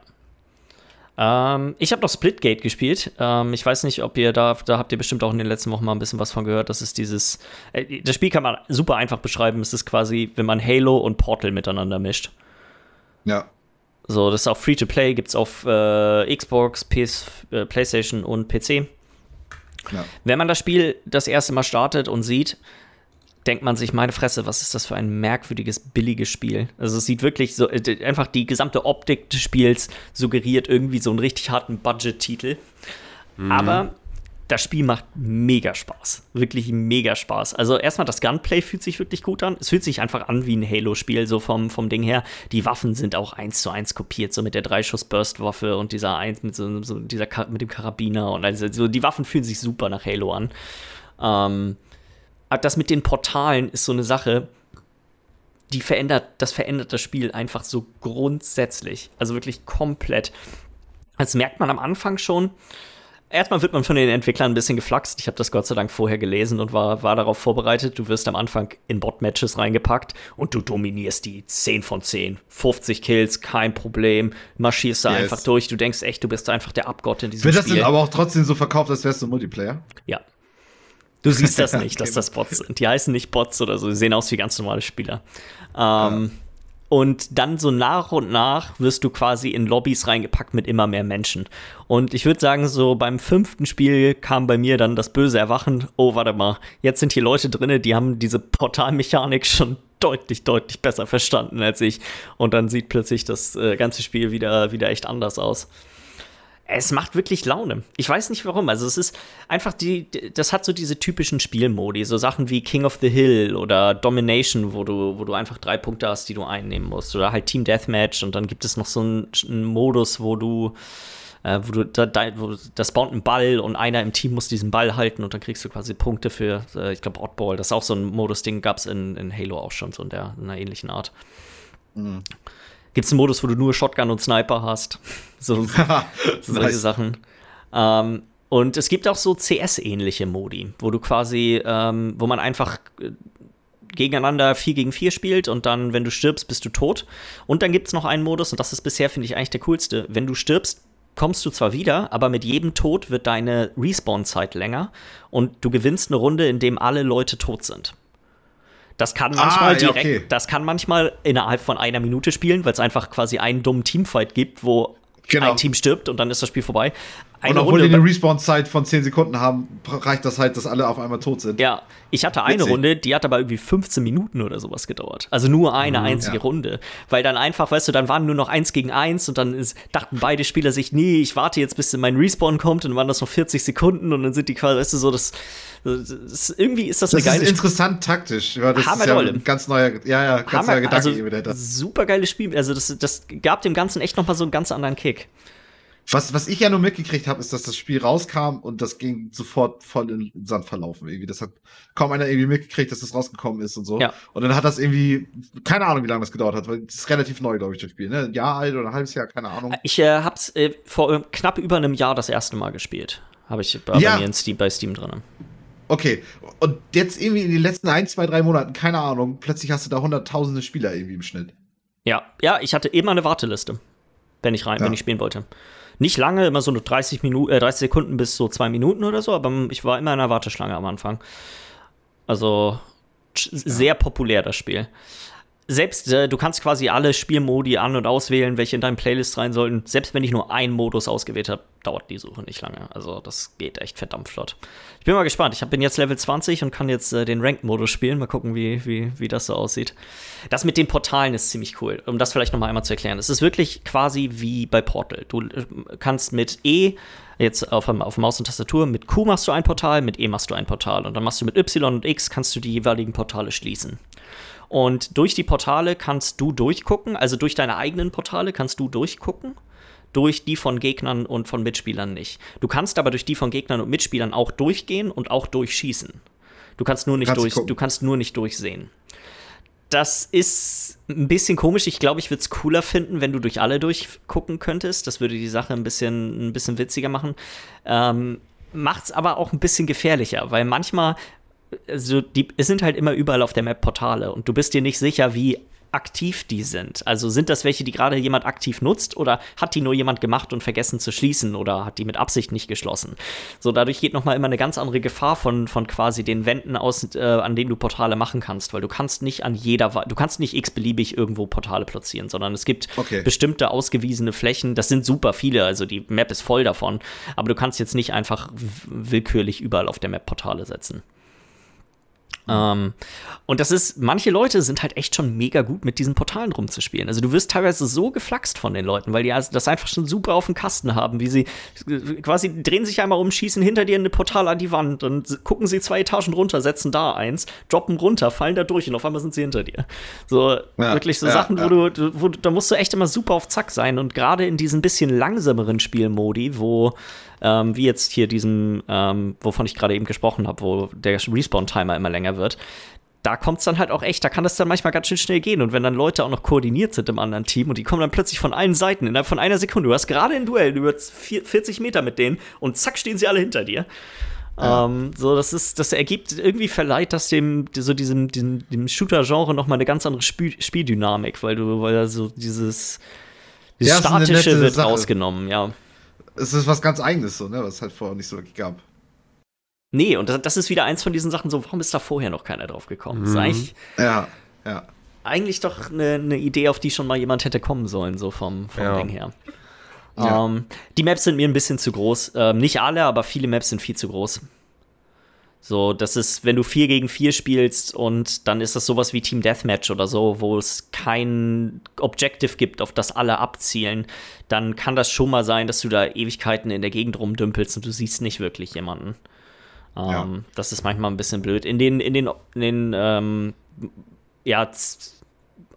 Ähm, ich habe noch Splitgate gespielt. Ähm, ich weiß nicht, ob ihr da, da habt ihr bestimmt auch in den letzten Wochen mal ein bisschen was von gehört. Das ist dieses, äh, das Spiel kann man super einfach beschreiben. Es ist quasi, wenn man Halo und Portal miteinander mischt. Ja. So, das ist auch Free-to-Play, gibt es auf äh, Xbox, PS, äh, PlayStation und PC. Ja. Wenn man das Spiel das erste Mal startet und sieht, denkt man sich, meine Fresse, was ist das für ein merkwürdiges, billiges Spiel? Also es sieht wirklich so, äh, einfach die gesamte Optik des Spiels suggeriert irgendwie so einen richtig harten Budget-Titel. Mhm. Aber das Spiel macht mega Spaß. Wirklich mega Spaß. Also erstmal das Gunplay fühlt sich wirklich gut an. Es fühlt sich einfach an wie ein Halo-Spiel, so vom, vom Ding her. Die Waffen sind auch eins zu eins kopiert, so mit der Dreischuss-Burst-Waffe und dieser eins mit so, so dieser mit dem Karabiner und also so, die Waffen fühlen sich super nach Halo an. Ähm, das mit den Portalen ist so eine Sache, die verändert, das verändert das Spiel einfach so grundsätzlich. Also wirklich komplett. Das merkt man am Anfang schon. Erstmal wird man von den Entwicklern ein bisschen geflaxt. Ich habe das Gott sei Dank vorher gelesen und war, war darauf vorbereitet. Du wirst am Anfang in Bot-Matches reingepackt und du dominierst die 10 von 10. 50 Kills, kein Problem. Marschierst da yes. einfach durch. Du denkst echt, du bist einfach der Abgott in diesem Spiel. Wird das denn aber auch trotzdem so verkauft, als wärst du Multiplayer? Ja. Du siehst das nicht, dass das Bots sind. Die heißen nicht Bots oder so, die sehen aus wie ganz normale Spieler. Ähm, ja. Und dann so nach und nach wirst du quasi in Lobbys reingepackt mit immer mehr Menschen. Und ich würde sagen, so beim fünften Spiel kam bei mir dann das böse Erwachen. Oh, warte mal, jetzt sind hier Leute drin, die haben diese Portalmechanik schon deutlich, deutlich besser verstanden als ich. Und dann sieht plötzlich das äh, ganze Spiel wieder, wieder echt anders aus es macht wirklich Laune. Ich weiß nicht warum. Also es ist einfach die, das hat so diese typischen Spielmodi, so Sachen wie King of the Hill oder Domination, wo du, wo du einfach drei Punkte hast, die du einnehmen musst. Oder halt Team Deathmatch und dann gibt es noch so einen, einen Modus, wo du, äh, wo du, da, da, wo, das spawnt ein Ball und einer im Team muss diesen Ball halten und dann kriegst du quasi Punkte für, äh, ich glaube, Oddball. Das ist auch so ein Modus-Ding, gab es in, in Halo auch schon, so in, der, in einer ähnlichen Art. Mhm gibt es einen Modus, wo du nur Shotgun und Sniper hast. So, so solche Sachen. Ähm, und es gibt auch so CS-ähnliche Modi, wo du quasi, ähm, wo man einfach äh, gegeneinander 4 gegen 4 spielt und dann, wenn du stirbst, bist du tot. Und dann gibt es noch einen Modus, und das ist bisher, finde ich, eigentlich der coolste. Wenn du stirbst, kommst du zwar wieder, aber mit jedem Tod wird deine Respawn-Zeit länger und du gewinnst eine Runde, in dem alle Leute tot sind. Das kann manchmal ah, direkt, okay. das kann manchmal innerhalb von einer Minute spielen, weil es einfach quasi einen dummen Teamfight gibt, wo genau. ein Team stirbt und dann ist das Spiel vorbei. Eine und obwohl Runde, die eine Respawn-Zeit von 10 Sekunden haben, reicht das halt, dass alle auf einmal tot sind. Ja, ich hatte eine Witzig. Runde, die hat aber irgendwie 15 Minuten oder sowas gedauert. Also nur eine mhm, einzige ja. Runde. Weil dann einfach, weißt du, dann waren nur noch eins gegen eins und dann ist, dachten beide Spieler sich, nee, ich warte jetzt, bis mein Respawn kommt und dann waren das noch 40 Sekunden und dann sind die quasi, weißt du, so, das, das irgendwie ist das, das eine geile Das ist interessant taktisch. Ja, das ist ja ein ganz neuer, ja, ja, ganz neuer Gedanke also. Super geiles Spiel. Also das, das gab dem Ganzen echt noch mal so einen ganz anderen Kick. Was, was ich ja nur mitgekriegt habe, ist, dass das Spiel rauskam und das ging sofort voll in den Sand verlaufen. Irgendwie. Das hat kaum einer irgendwie mitgekriegt, dass das rausgekommen ist und so. Ja. Und dann hat das irgendwie, keine Ahnung, wie lange das gedauert hat, weil das ist relativ neu, glaube ich, das Spiel. Ne? Ein Jahr alt oder ein halbes Jahr, keine Ahnung. Ich äh, hab's äh, vor äh, knapp über einem Jahr das erste Mal gespielt. Habe ich bei, ja. bei mir in Steam, bei Steam drin. Okay, und jetzt irgendwie in den letzten ein, zwei, drei Monaten, keine Ahnung, plötzlich hast du da hunderttausende Spieler irgendwie im Schnitt. Ja, ja, ich hatte immer eine Warteliste, wenn ich rein, ja. wenn ich spielen wollte. Nicht lange, immer so 30, Minuten, äh, 30 Sekunden bis so zwei Minuten oder so, aber ich war immer in einer Warteschlange am Anfang. Also sehr populär das Spiel selbst äh, du kannst quasi alle Spielmodi an- und auswählen, welche in deinem Playlist rein sollten. Selbst wenn ich nur einen Modus ausgewählt habe, dauert die Suche nicht lange. Also das geht echt verdammt flott. Ich bin mal gespannt. Ich bin jetzt Level 20 und kann jetzt äh, den Ranked-Modus spielen. Mal gucken, wie, wie, wie das so aussieht. Das mit den Portalen ist ziemlich cool, um das vielleicht noch mal einmal zu erklären. Es ist wirklich quasi wie bei Portal. Du äh, kannst mit E jetzt auf, auf Maus und Tastatur, mit Q machst du ein Portal, mit E machst du ein Portal und dann machst du mit Y und X kannst du die jeweiligen Portale schließen. Und durch die Portale kannst du durchgucken, also durch deine eigenen Portale kannst du durchgucken, durch die von Gegnern und von Mitspielern nicht. Du kannst aber durch die von Gegnern und Mitspielern auch durchgehen und auch durchschießen. Du kannst nur nicht, kannst durch, du kannst nur nicht durchsehen. das ist ein bisschen komisch. Ich glaube, ich würde es cooler finden, wenn du durch alle durchgucken könntest. Das würde die Sache ein bisschen, ein bisschen witziger machen. Ähm, Macht es aber auch ein bisschen gefährlicher, weil manchmal, also die, es sind halt immer überall auf der Map Portale und du bist dir nicht sicher, wie aktiv die sind. Also sind das welche, die gerade jemand aktiv nutzt oder hat die nur jemand gemacht und vergessen zu schließen oder hat die mit Absicht nicht geschlossen? So, dadurch geht nochmal immer eine ganz andere Gefahr von, von quasi den Wänden aus, äh, an denen du Portale machen kannst, weil du kannst nicht an jeder, du kannst nicht x-beliebig irgendwo Portale platzieren, sondern es gibt okay. bestimmte ausgewiesene Flächen, das sind super viele, also die Map ist voll davon, aber du kannst jetzt nicht einfach willkürlich überall auf der Map Portale setzen. Ähm, und das ist, manche Leute sind halt echt schon mega gut mit diesen Portalen rumzuspielen. Also du wirst teilweise so geflaxt von den Leuten, weil die also das einfach schon super auf dem Kasten haben, wie sie quasi drehen sich einmal um, schießen hinter dir eine Portal an die Wand und gucken sie zwei Etagen runter, setzen da eins, droppen runter, fallen da durch und auf einmal sind sie hinter dir. So ja, wirklich so ja, Sachen, ja. wo du, wo, da musst du echt immer super auf Zack sein und gerade in diesen bisschen langsameren Spielmodi, wo ähm, wie jetzt hier diesem, ähm, wovon ich gerade eben gesprochen habe, wo der Respawn-Timer immer länger wird. Da kommt es dann halt auch echt, da kann das dann manchmal ganz schön schnell gehen. Und wenn dann Leute auch noch koordiniert sind im anderen Team und die kommen dann plötzlich von allen Seiten innerhalb von einer Sekunde, du hast gerade ein Duell über 40 Meter mit denen und zack stehen sie alle hinter dir. Ja. Ähm, so, das ist, das ergibt irgendwie verleiht das dem, so diesem, diesem, dem Shooter-Genre nochmal eine ganz andere Spiel Spieldynamik, weil du, weil so dieses, dieses ja, Statische wird Sache. rausgenommen, ja es ist was ganz Eigenes, so, ne, was es halt vorher nicht so wirklich gab. Nee, und das, das, ist wieder eins von diesen Sachen, so, warum ist da vorher noch keiner drauf gekommen? Mhm. Das ist mhm. eigentlich, ja, ja. Eigentlich doch eine, eine, Idee, auf die schon mal jemand hätte kommen sollen, so vom, vom ja. Ding her. Ja. Ähm, die Maps sind mir ein bisschen zu groß. Ähm, nicht alle, aber viele Maps sind viel zu groß. So, das ist, wenn du 4 gegen 4 spielst und dann ist das sowas wie Team Deathmatch oder so, wo es kein Objective gibt, auf das alle abzielen, dann kann das schon mal sein, dass du da Ewigkeiten in der Gegend rumdümpelst und du siehst nicht wirklich jemanden. Ähm, ja. Das ist manchmal ein bisschen blöd. In den, in den, in den ähm, ja,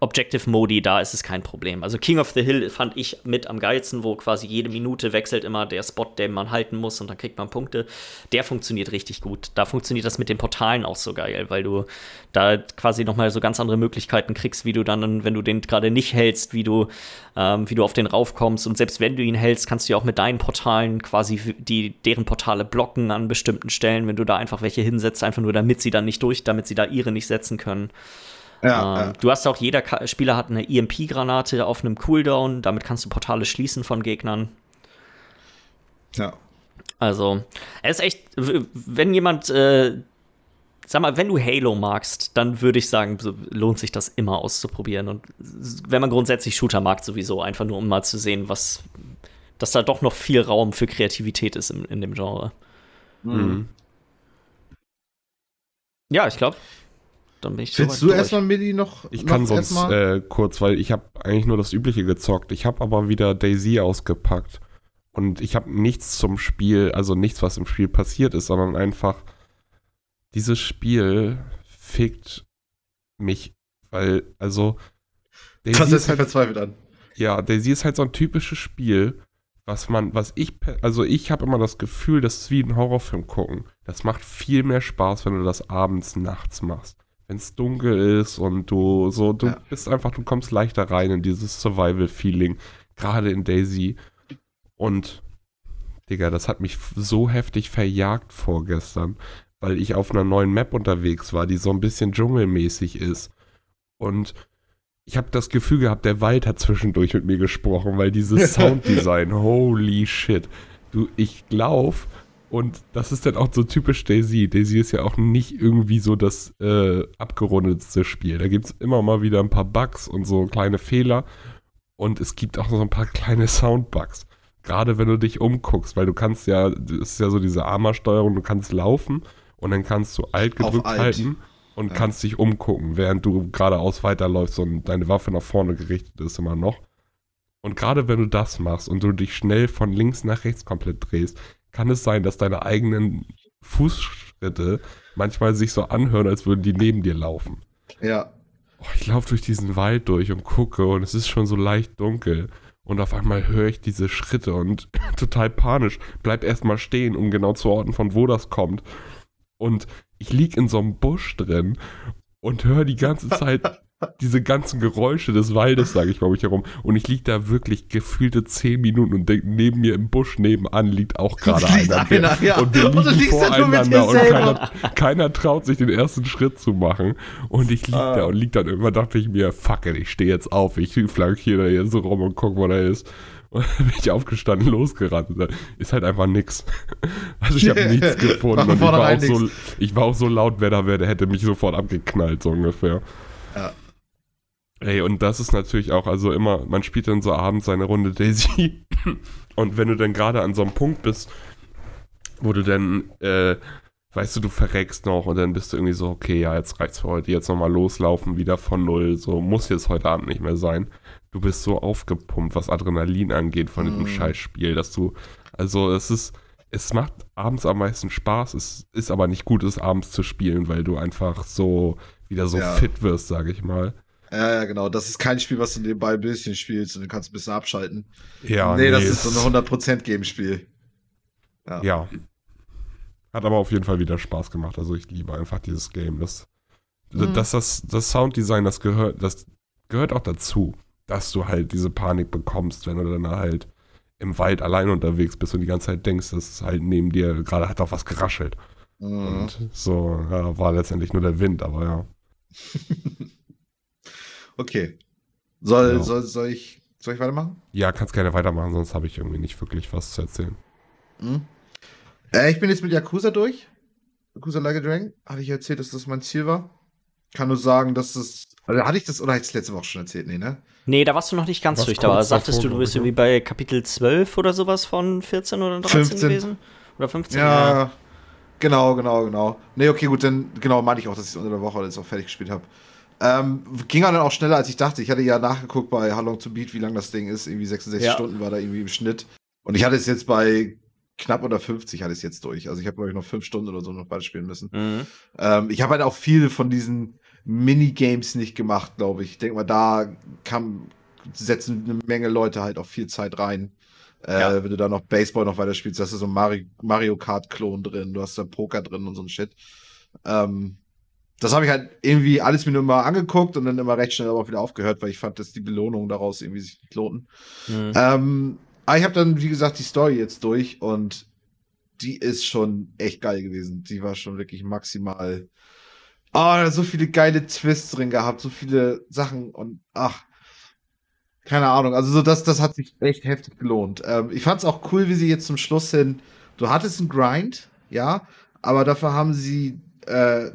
Objective-Modi, da ist es kein Problem. Also King of the Hill fand ich mit am geilsten, wo quasi jede Minute wechselt immer der Spot, den man halten muss und dann kriegt man Punkte. Der funktioniert richtig gut. Da funktioniert das mit den Portalen auch so geil, weil du da quasi nochmal so ganz andere Möglichkeiten kriegst, wie du dann, wenn du den gerade nicht hältst, wie du, ähm, wie du auf den raufkommst. Und selbst wenn du ihn hältst, kannst du ja auch mit deinen Portalen quasi die, deren Portale blocken an bestimmten Stellen, wenn du da einfach welche hinsetzt, einfach nur damit sie dann nicht durch, damit sie da ihre nicht setzen können. Ja, ähm, ja. Du hast auch, jeder Ka Spieler hat eine EMP-Granate auf einem Cooldown, damit kannst du Portale schließen von Gegnern. Ja. Also, es ist echt, wenn jemand, äh, sag mal, wenn du Halo magst, dann würde ich sagen, so, lohnt sich das immer auszuprobieren. Und wenn man grundsätzlich Shooter mag, sowieso, einfach nur um mal zu sehen, was, dass da doch noch viel Raum für Kreativität ist in, in dem Genre. Mhm. Ja, ich glaube, dann bin ich Willst du erstmal Midi noch? Ich noch kann sonst äh, kurz, weil ich habe eigentlich nur das Übliche gezockt. Ich habe aber wieder Daisy ausgepackt. Und ich habe nichts zum Spiel, also nichts, was im Spiel passiert ist, sondern einfach dieses Spiel fickt mich, weil, also. Daisy das ist halt verzweifelt an. Ja, Daisy ist halt so ein typisches Spiel, was man, was ich, also ich habe immer das Gefühl, das ist wie ein Horrorfilm gucken. Das macht viel mehr Spaß, wenn du das abends, nachts machst wenn es dunkel ist und du so, du ja. bist einfach, du kommst leichter rein in dieses Survival-Feeling, gerade in Daisy. Und, Digga, das hat mich so heftig verjagt vorgestern, weil ich auf einer neuen Map unterwegs war, die so ein bisschen dschungelmäßig ist. Und ich habe das Gefühl gehabt, der Wald hat zwischendurch mit mir gesprochen, weil dieses Sounddesign, holy shit. Du, ich lauf und das ist dann auch so typisch Daisy. Daisy ist ja auch nicht irgendwie so das äh, abgerundetste Spiel. Da gibt es immer mal wieder ein paar Bugs und so kleine Fehler. Und es gibt auch so ein paar kleine Soundbugs. Gerade wenn du dich umguckst, weil du kannst ja, das ist ja so diese Arma-Steuerung, du kannst laufen und dann kannst du alt gedrückt alt. halten und ja. kannst dich umgucken, während du geradeaus weiterläufst und deine Waffe nach vorne gerichtet ist immer noch. Und gerade wenn du das machst und du dich schnell von links nach rechts komplett drehst, kann es sein, dass deine eigenen Fußschritte manchmal sich so anhören, als würden die neben dir laufen. Ja. Oh, ich laufe durch diesen Wald durch und gucke und es ist schon so leicht dunkel. Und auf einmal höre ich diese Schritte und total panisch. Bleib erstmal stehen, um genau zu orten, von wo das kommt. Und ich lieg in so einem Busch drin und höre die ganze Zeit diese ganzen Geräusche des Waldes, sage ich um mich herum. Und ich liege da wirklich gefühlte zehn Minuten und denk, neben mir im Busch nebenan liegt auch gerade einer. einer ja. Und wir liegen voreinander und keiner, keiner, traut sich den ersten Schritt zu machen. Und ich liege ah. da und lieg dann irgendwann dachte ich mir, fuck it, ich stehe jetzt auf. Ich flankiere da jetzt so rum und guck, wo der ist. Und dann bin ich aufgestanden, losgerannt. Ist halt einfach nix. Also ich habe nichts gefunden. und ich war, auch so, ich war auch so laut, wer da wäre, der hätte mich sofort abgeknallt, so ungefähr. Ey, und das ist natürlich auch, also immer, man spielt dann so abends seine Runde Daisy. Und wenn du dann gerade an so einem Punkt bist, wo du dann, äh, weißt du, du verreckst noch und dann bist du irgendwie so, okay, ja, jetzt reicht's für heute, jetzt nochmal loslaufen, wieder von null, so muss jetzt heute Abend nicht mehr sein. Du bist so aufgepumpt, was Adrenalin angeht von diesem mm. Scheißspiel, dass du, also es ist, es macht abends am meisten Spaß, es ist aber nicht gut, es abends zu spielen, weil du einfach so wieder so ja. fit wirst, sag ich mal. Ja, ja, genau. Das ist kein Spiel, was du nebenbei ein bisschen spielst und du kannst ein bisschen abschalten. Ja, nee, nee das ist so ein 100% Game-Spiel. Ja. ja. Hat aber auf jeden Fall wieder Spaß gemacht. Also ich liebe einfach dieses Game. Das, mhm. das, das, das Sounddesign, das gehört, das gehört auch dazu, dass du halt diese Panik bekommst, wenn du dann halt im Wald allein unterwegs bist und die ganze Zeit denkst, dass halt neben dir gerade hat auch was geraschelt. Mhm. Und so ja, war letztendlich nur der Wind, aber ja. Okay. Soll, genau. soll, soll, ich, soll ich weitermachen? Ja, kannst gerne weitermachen, sonst habe ich irgendwie nicht wirklich was zu erzählen. Mhm. Äh, ich bin jetzt mit Yakuza durch. Yakuza Like a Dragon. Hatte ich erzählt, dass das mein Ziel war? Kann nur sagen, dass das. Also hatte ich das oder hatte ich das letzte Woche schon erzählt? Nee, ne? Nee, da warst du noch nicht ganz was durch. Da sagtest du, du bist irgendwie bei Kapitel 12 oder sowas von 14 oder 13 15. gewesen? Oder 15? Ja, ja, genau, genau, genau. Nee, okay, gut, dann genau meinte ich auch, dass ich es unter der Woche jetzt auch fertig gespielt habe. Ähm, ging dann auch schneller, als ich dachte. Ich hatte ja nachgeguckt bei How Long to Beat, wie lang das Ding ist. Irgendwie 66 ja. Stunden war da irgendwie im Schnitt. Und ich hatte es jetzt bei knapp unter 50 hatte ich es jetzt durch. Also ich habe, glaube ich, noch fünf Stunden oder so noch bald spielen müssen. Mhm. Ähm, ich habe halt auch viele von diesen Minigames nicht gemacht, glaube ich. Ich denke mal, da kam, setzen eine Menge Leute halt auch viel Zeit rein. Äh, ja. Wenn du da noch Baseball noch weiter spielst, hast du so ein Mario, Mario Kart-Klon drin, du hast da Poker drin und so ein Shit. Ähm, das habe ich halt irgendwie alles mir nur mal angeguckt und dann immer recht schnell aber auch wieder aufgehört, weil ich fand, dass die Belohnungen daraus irgendwie sich nicht lohnten. Mhm. Ähm, aber ich habe dann, wie gesagt, die Story jetzt durch und die ist schon echt geil gewesen. Die war schon wirklich maximal. Oh, so viele geile Twists drin gehabt, so viele Sachen und ach, keine Ahnung. Also so das, das hat sich echt heftig gelohnt. Ähm, ich fand es auch cool, wie sie jetzt zum Schluss hin. Du hattest einen Grind, ja, aber dafür haben sie äh,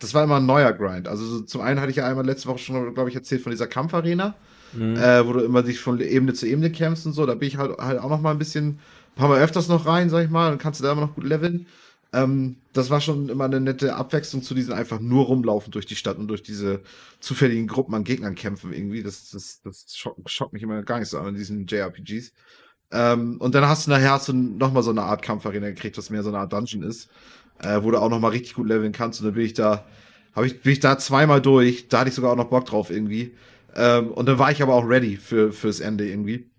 das war immer ein neuer Grind. Also so, zum einen hatte ich ja einmal letzte Woche schon, glaube ich, erzählt von dieser Kampfarena, mhm. äh, wo du immer dich von Ebene zu Ebene kämpfst und so. Da bin ich halt, halt auch noch mal ein bisschen, ein paar Mal öfters noch rein, sag ich mal, und kannst du da immer noch gut leveln. Ähm, das war schon immer eine nette Abwechslung zu diesen einfach nur rumlaufen durch die Stadt und durch diese zufälligen Gruppen an Gegnern kämpfen irgendwie. Das, das, das schockt, mich immer gar nicht so an diesen JRPGs. Ähm, und dann hast du nachher hast du noch mal so eine Art Kampfarena gekriegt, was mehr so eine Art Dungeon ist äh, wo du auch noch mal richtig gut leveln kannst. Und dann bin ich da, habe ich, bin ich da zweimal durch. Da hatte ich sogar auch noch Bock drauf irgendwie. Ähm, und dann war ich aber auch ready für fürs Ende irgendwie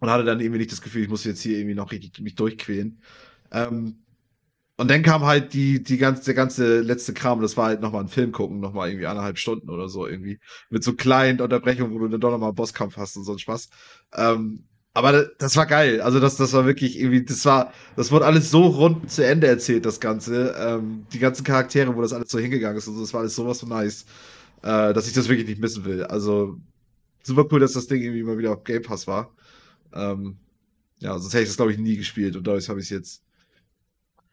und hatte dann irgendwie nicht das Gefühl, ich muss jetzt hier irgendwie noch richtig mich durchquälen. Ähm, und dann kam halt die, die ganze, der ganze letzte Kram, das war halt nochmal ein Film gucken, nochmal irgendwie anderthalb Stunden oder so irgendwie. Mit so kleinen Unterbrechungen, wo du dann doch nochmal einen Bosskampf hast und so ein Spaß. Ähm, aber das war geil. Also das, das war wirklich irgendwie, das war, das wurde alles so rund zu Ende erzählt, das Ganze. Ähm, die ganzen Charaktere, wo das alles so hingegangen ist und so, das war alles sowas von nice, äh, dass ich das wirklich nicht missen will. Also super cool, dass das Ding irgendwie mal wieder auf Game Pass war. Ähm, ja, sonst hätte ich das, glaube ich, nie gespielt und dadurch habe ich es jetzt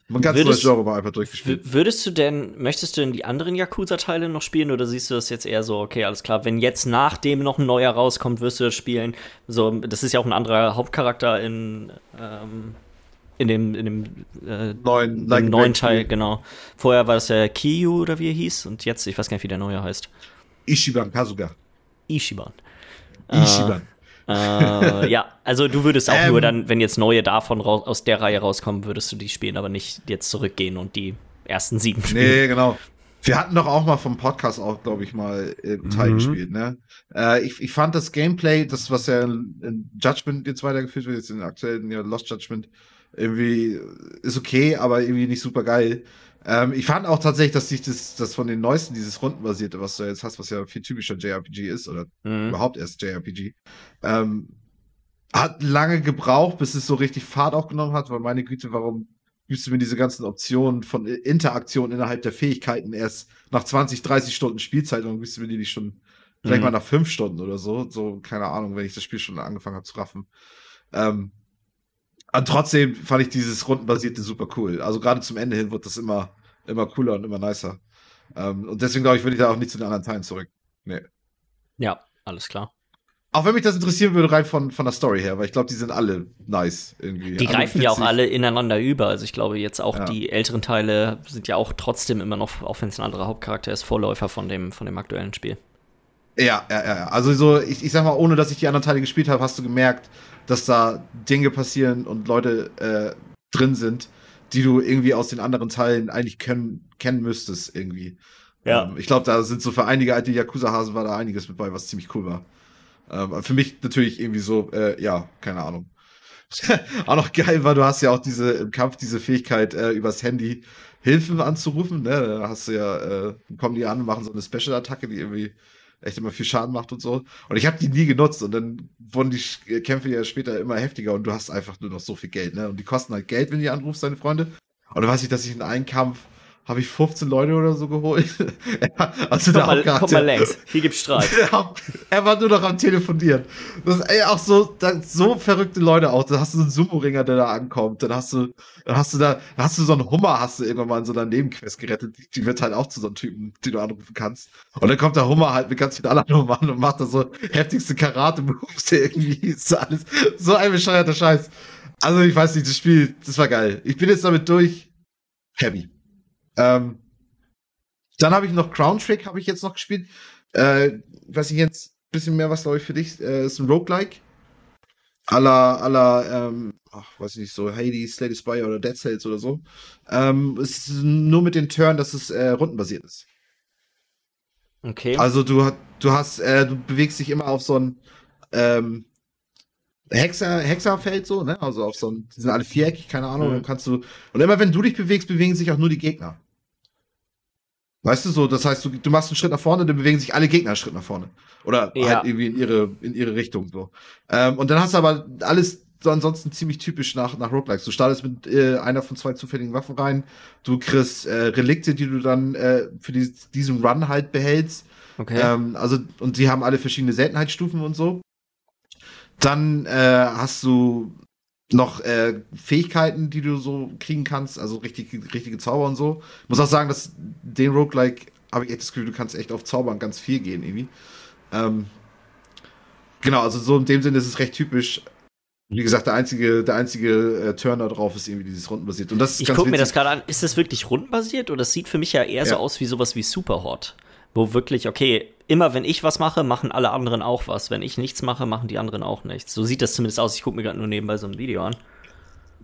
man ganz würdest, neues Genre einfach durchgespielt. Würdest du denn, möchtest du denn die anderen Yakuza-Teile noch spielen oder siehst du das jetzt eher so, okay, alles klar, wenn jetzt nachdem noch ein neuer rauskommt, wirst du das spielen? So, das ist ja auch ein anderer Hauptcharakter in, ähm, in dem, in dem äh, neuen, like neuen Teil, genau. Vorher war das ja Kiyu oder wie er hieß und jetzt, ich weiß gar nicht, wie der neue heißt. Ishiban Kasuga. Ishiban. Ishiban. Äh, äh, ja, also du würdest auch ähm, nur dann, wenn jetzt neue davon raus, aus der Reihe rauskommen, würdest du die spielen, aber nicht jetzt zurückgehen und die ersten sieben spielen. Nee, genau. Wir hatten doch auch mal vom Podcast auch, glaube ich, mal äh, Teil mhm. gespielt, ne? Äh, ich, ich fand das Gameplay, das, was ja in Judgment jetzt weitergeführt wird, jetzt in aktuellen ja, Lost Judgment, irgendwie ist okay, aber irgendwie nicht super geil. Ähm, ich fand auch tatsächlich, dass sich das, das von den neuesten, dieses Rundenbasierte, was du jetzt hast, was ja viel typischer JRPG ist, oder mhm. überhaupt erst JRPG, ähm, hat lange gebraucht, bis es so richtig Fahrt aufgenommen hat, weil meine Güte, warum gibst du mir diese ganzen Optionen von Interaktion innerhalb der Fähigkeiten erst nach 20, 30 Stunden Spielzeit und gibst du mir die nicht schon vielleicht mhm. mal nach fünf Stunden oder so, so, keine Ahnung, wenn ich das Spiel schon angefangen habe zu raffen. Ähm, und trotzdem fand ich dieses rundenbasierte super cool. Also gerade zum Ende hin wird das immer, immer cooler und immer nicer. Ähm, und deswegen glaube ich, will ich da auch nicht zu den anderen Teilen zurück. Nee. Ja, alles klar. Auch wenn mich das interessieren würde, rein von, von der Story her, weil ich glaube, die sind alle nice irgendwie. Die greifen ja auch alle ineinander über. Also ich glaube, jetzt auch ja. die älteren Teile sind ja auch trotzdem immer noch, auch wenn es ein anderer Hauptcharakter ist, Vorläufer von dem, von dem aktuellen Spiel. Ja, ja, ja. Also so, ich, ich sag mal, ohne dass ich die anderen Teile gespielt habe, hast du gemerkt, dass da Dinge passieren und Leute äh, drin sind, die du irgendwie aus den anderen Teilen eigentlich können, kennen müsstest irgendwie. Ja. Ähm, ich glaube, da sind so für einige alte Yakuza-Hasen war da einiges mit bei, was ziemlich cool war. Ähm, für mich natürlich irgendwie so, äh, ja, keine Ahnung. auch noch geil war, du hast ja auch diese im Kampf diese Fähigkeit, äh, übers Handy Hilfen anzurufen. Ne? Da hast du ja, äh, kommen die an und machen so eine Special-Attacke, die irgendwie echt immer viel Schaden macht und so. Und ich habe die nie genutzt und dann wurden die Kämpfe ja später immer heftiger und du hast einfach nur noch so viel Geld, ne? Und die kosten halt Geld, wenn du anrufst, deine Freunde. Und dann weiß ich, dass ich in einem Kampf habe ich 15 Leute oder so geholt. also komm, mal, komm mal längs, hier gibt's Streit. er war nur noch am Telefonieren. Das ist ey, auch so, da, so verrückte Leute auch. Da hast du so einen Sumo-Ringer, der da ankommt. Dann hast du, dann hast du da, dann hast du so einen Hummer, hast du irgendwann mal in so einer Nebenquest gerettet. Die, die wird halt auch zu so einem Typen, den du anrufen kannst. Und dann kommt der Hummer halt mit ganz vielen anderen Nummern und macht da so heftigste Karate-Moves irgendwie. Ist alles so ein bescheuerter Scheiß. Also ich weiß nicht, das Spiel, das war geil. Ich bin jetzt damit durch. Happy. Ähm, dann habe ich noch Crown Trick, habe ich jetzt noch gespielt. Äh, weiß ich jetzt ein bisschen mehr was, glaube ich, für dich. Äh, ist ein Roguelike. Aller, aller, ähm, ach, weiß ich nicht, so Hades, the Spire oder Dead Cells oder so. Ähm, es ist nur mit den Turn, dass es äh, rundenbasiert ist. Okay. Also du, du hast, äh, du bewegst dich immer auf so ein ähm, Hexer, Hexerfeld so, ne? Also auf so ein, die sind alle viereckig, keine Ahnung, mhm. dann kannst du. Und immer wenn du dich bewegst, bewegen sich auch nur die Gegner. Weißt du so, das heißt, du, du machst einen Schritt nach vorne, dann bewegen sich alle Gegner einen Schritt nach vorne. Oder ja. halt irgendwie in ihre, in ihre Richtung so. Ähm, und dann hast du aber alles so ansonsten ziemlich typisch nach, nach Roguelikes. Du startest mit äh, einer von zwei zufälligen Waffen rein, du kriegst äh, Relikte, die du dann äh, für die, diesen Run halt behältst. Okay. Ähm, also, und die haben alle verschiedene Seltenheitsstufen und so. Dann äh, hast du noch äh, Fähigkeiten, die du so kriegen kannst, also richtig, richtige Zauber und so. Ich muss auch sagen, dass den Roguelike habe ich echt das Gefühl, du kannst echt auf Zaubern ganz viel gehen irgendwie. Ähm, genau, also so in dem Sinne ist es recht typisch. Wie gesagt, der einzige, der einzige äh, Turn da drauf ist irgendwie dieses rundenbasiert. Und das ist ich gucke mir das gerade an. Ist das wirklich rundenbasiert oder das sieht für mich ja eher ja. so aus wie sowas wie Superhot? Wo wirklich, okay, immer wenn ich was mache, machen alle anderen auch was. Wenn ich nichts mache, machen die anderen auch nichts. So sieht das zumindest aus. Ich gucke mir gerade nur nebenbei so ein Video an.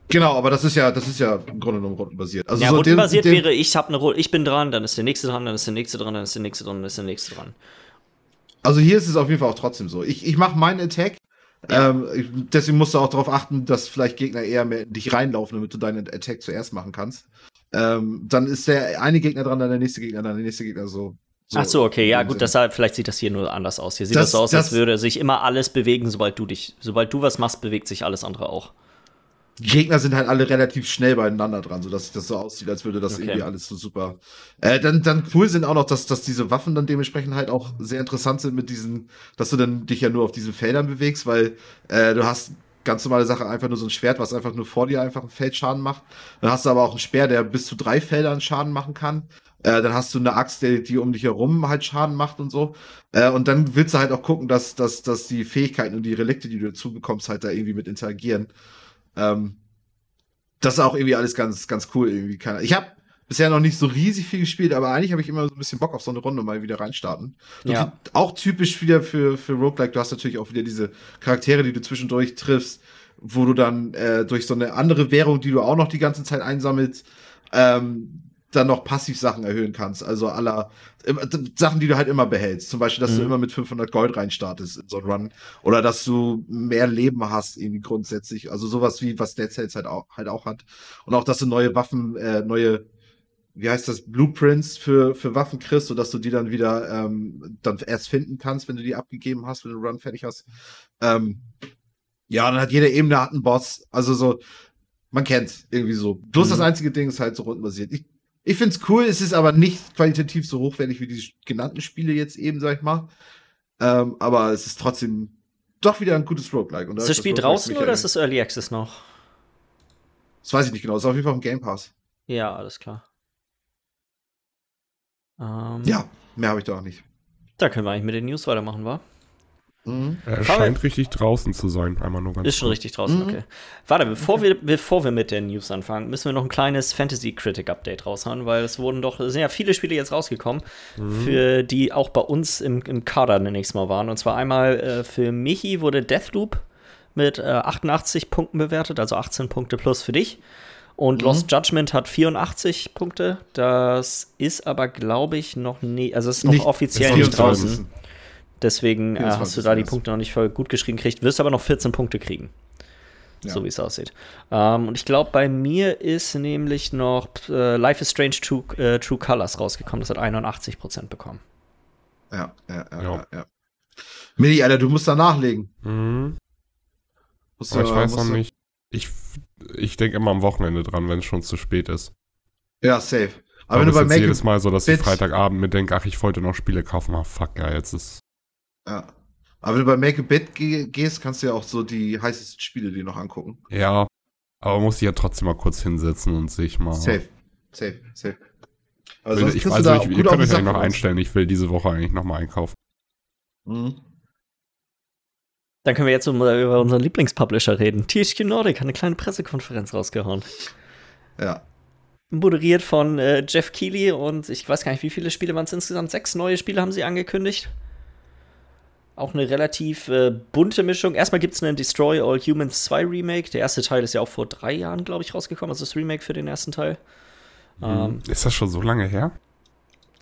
Genau, aber das ist ja, das ist ja im Grunde genommen rundenbasiert. Also ja, so rundenbasiert wäre, ich habe eine Rolle, ich bin dran, dann ist der nächste dran, dann ist der nächste dran, dann ist der nächste dran, dann ist der nächste dran. Also hier ist es auf jeden Fall auch trotzdem so. Ich, ich mache meinen Attack. Ja. Ähm, deswegen musst du auch darauf achten, dass vielleicht Gegner eher mehr in dich reinlaufen, damit du deinen Attack zuerst machen kannst. Ähm, dann ist der eine Gegner dran, dann der nächste Gegner, dann der nächste Gegner so. So Ach so, okay, ja gut, deshalb, vielleicht sieht das hier nur anders aus. Hier sieht das, das so aus, das, als würde sich immer alles bewegen, sobald du dich, sobald du was machst, bewegt sich alles andere auch. Die Gegner sind halt alle relativ schnell beieinander dran, sodass sich das so aussieht, als würde das okay. irgendwie alles so super. Äh, dann, dann cool sind auch noch, dass, dass diese Waffen dann dementsprechend halt auch sehr interessant sind mit diesen, dass du dann dich ja nur auf diesen Feldern bewegst, weil äh, du hast ganz normale Sache, einfach nur so ein Schwert, was einfach nur vor dir einfach ein Feldschaden macht. Dann hast du aber auch einen Speer, der bis zu drei Feldern Schaden machen kann. Äh, dann hast du eine Axt, die, die um dich herum halt Schaden macht und so. Äh, und dann willst du halt auch gucken, dass, dass, dass die Fähigkeiten und die Relikte, die du dazu bekommst, halt da irgendwie mit interagieren. Ähm, das ist auch irgendwie alles ganz, ganz cool irgendwie. Ich habe bisher noch nicht so riesig viel gespielt, aber eigentlich habe ich immer so ein bisschen Bock auf so eine Runde mal wieder reinstarten. Ja. Auch typisch wieder für, für Roguelike, du hast natürlich auch wieder diese Charaktere, die du zwischendurch triffst, wo du dann äh, durch so eine andere Währung, die du auch noch die ganze Zeit einsammelst, ähm, dann noch passiv Sachen erhöhen kannst. Also aller Sachen, die du halt immer behältst. Zum Beispiel, dass mhm. du immer mit 500 Gold reinstartest in so einen Run. Oder dass du mehr Leben hast, irgendwie grundsätzlich. Also sowas wie, was Dead Cells halt auch, halt auch hat. Und auch, dass du neue Waffen, äh, neue wie heißt das, Blueprints für, für Waffen kriegst, sodass du die dann wieder ähm, dann erst finden kannst, wenn du die abgegeben hast, wenn du den Run fertig hast. Ähm, ja, dann hat jede Ebene hat einen Boss. Also so, man kennt's irgendwie so. Bloß mhm. das einzige Ding ist halt so rundenbasiert. Ich, ich find's cool, es ist aber nicht qualitativ so hochwertig wie die genannten Spiele jetzt eben, sag ich mal. Ähm, aber es ist trotzdem doch wieder ein gutes Roguelike. Und ist das Spiel draußen oder ist das Early Access noch? Das weiß ich nicht genau. Das ist auf jeden Fall im Game Pass. Ja, alles klar. Ähm, ja, mehr habe ich da auch nicht. Da können wir eigentlich mit den News weitermachen, wa? Mhm. Er scheint richtig draußen zu sein, einmal nur ganz Ist schon richtig draußen, mhm. okay. Warte, bevor, okay. wir, bevor wir mit den News anfangen, müssen wir noch ein kleines Fantasy Critic Update raushauen, weil es wurden doch, es sind ja viele Spiele jetzt rausgekommen, mhm. für die auch bei uns im, im Kader nächstes Mal waren. Und zwar einmal äh, für Michi wurde Deathloop mit äh, 88 Punkten bewertet, also 18 Punkte plus für dich. Und mhm. Lost Judgment hat 84 Punkte. Das ist aber, glaube ich, noch nie, also es ist noch nicht, offiziell nicht draußen. Deswegen äh, hast du da die Punkte noch nicht voll gut geschrieben gekriegt, wirst aber noch 14 Punkte kriegen. Ja. So wie es aussieht. Ähm, und ich glaube, bei mir ist nämlich noch äh, Life is Strange True, äh, True Colors rausgekommen. Das hat 81 Prozent bekommen. Ja, ja, ja, ja. ja. Mini, Alter, du musst da nachlegen. Mhm. Musst aber du, ich weiß noch nicht. Ich, ich denke immer am Wochenende dran, wenn es schon zu spät ist. Ja, safe. Aber, aber wenn du bei Make jedes Mal so, dass ich Freitagabend mir denke, ach, ich wollte noch Spiele kaufen. Ah, fuck, ja, jetzt ist ja. Aber wenn du bei Make a Bet gehst, kannst du ja auch so die heißesten Spiele dir noch angucken. Ja. Aber muss ich ja trotzdem mal kurz hinsetzen und sich mal. Safe. Safe. Safe. Also, ich, also ich, ihr könnt euch eigentlich noch einstellen. Ich will diese Woche eigentlich noch mal einkaufen. Mhm. Dann können wir jetzt über unseren Lieblingspublisher reden. THQ Nordic hat eine kleine Pressekonferenz rausgehauen. Ja. Moderiert von äh, Jeff Keighley und ich weiß gar nicht, wie viele Spiele waren es insgesamt? Sechs neue Spiele haben sie angekündigt. Auch eine relativ äh, bunte Mischung. Erstmal gibt es einen Destroy All Humans 2 Remake. Der erste Teil ist ja auch vor drei Jahren, glaube ich, rausgekommen. Also das Remake für den ersten Teil. Mhm. Ähm, ist das schon so lange her?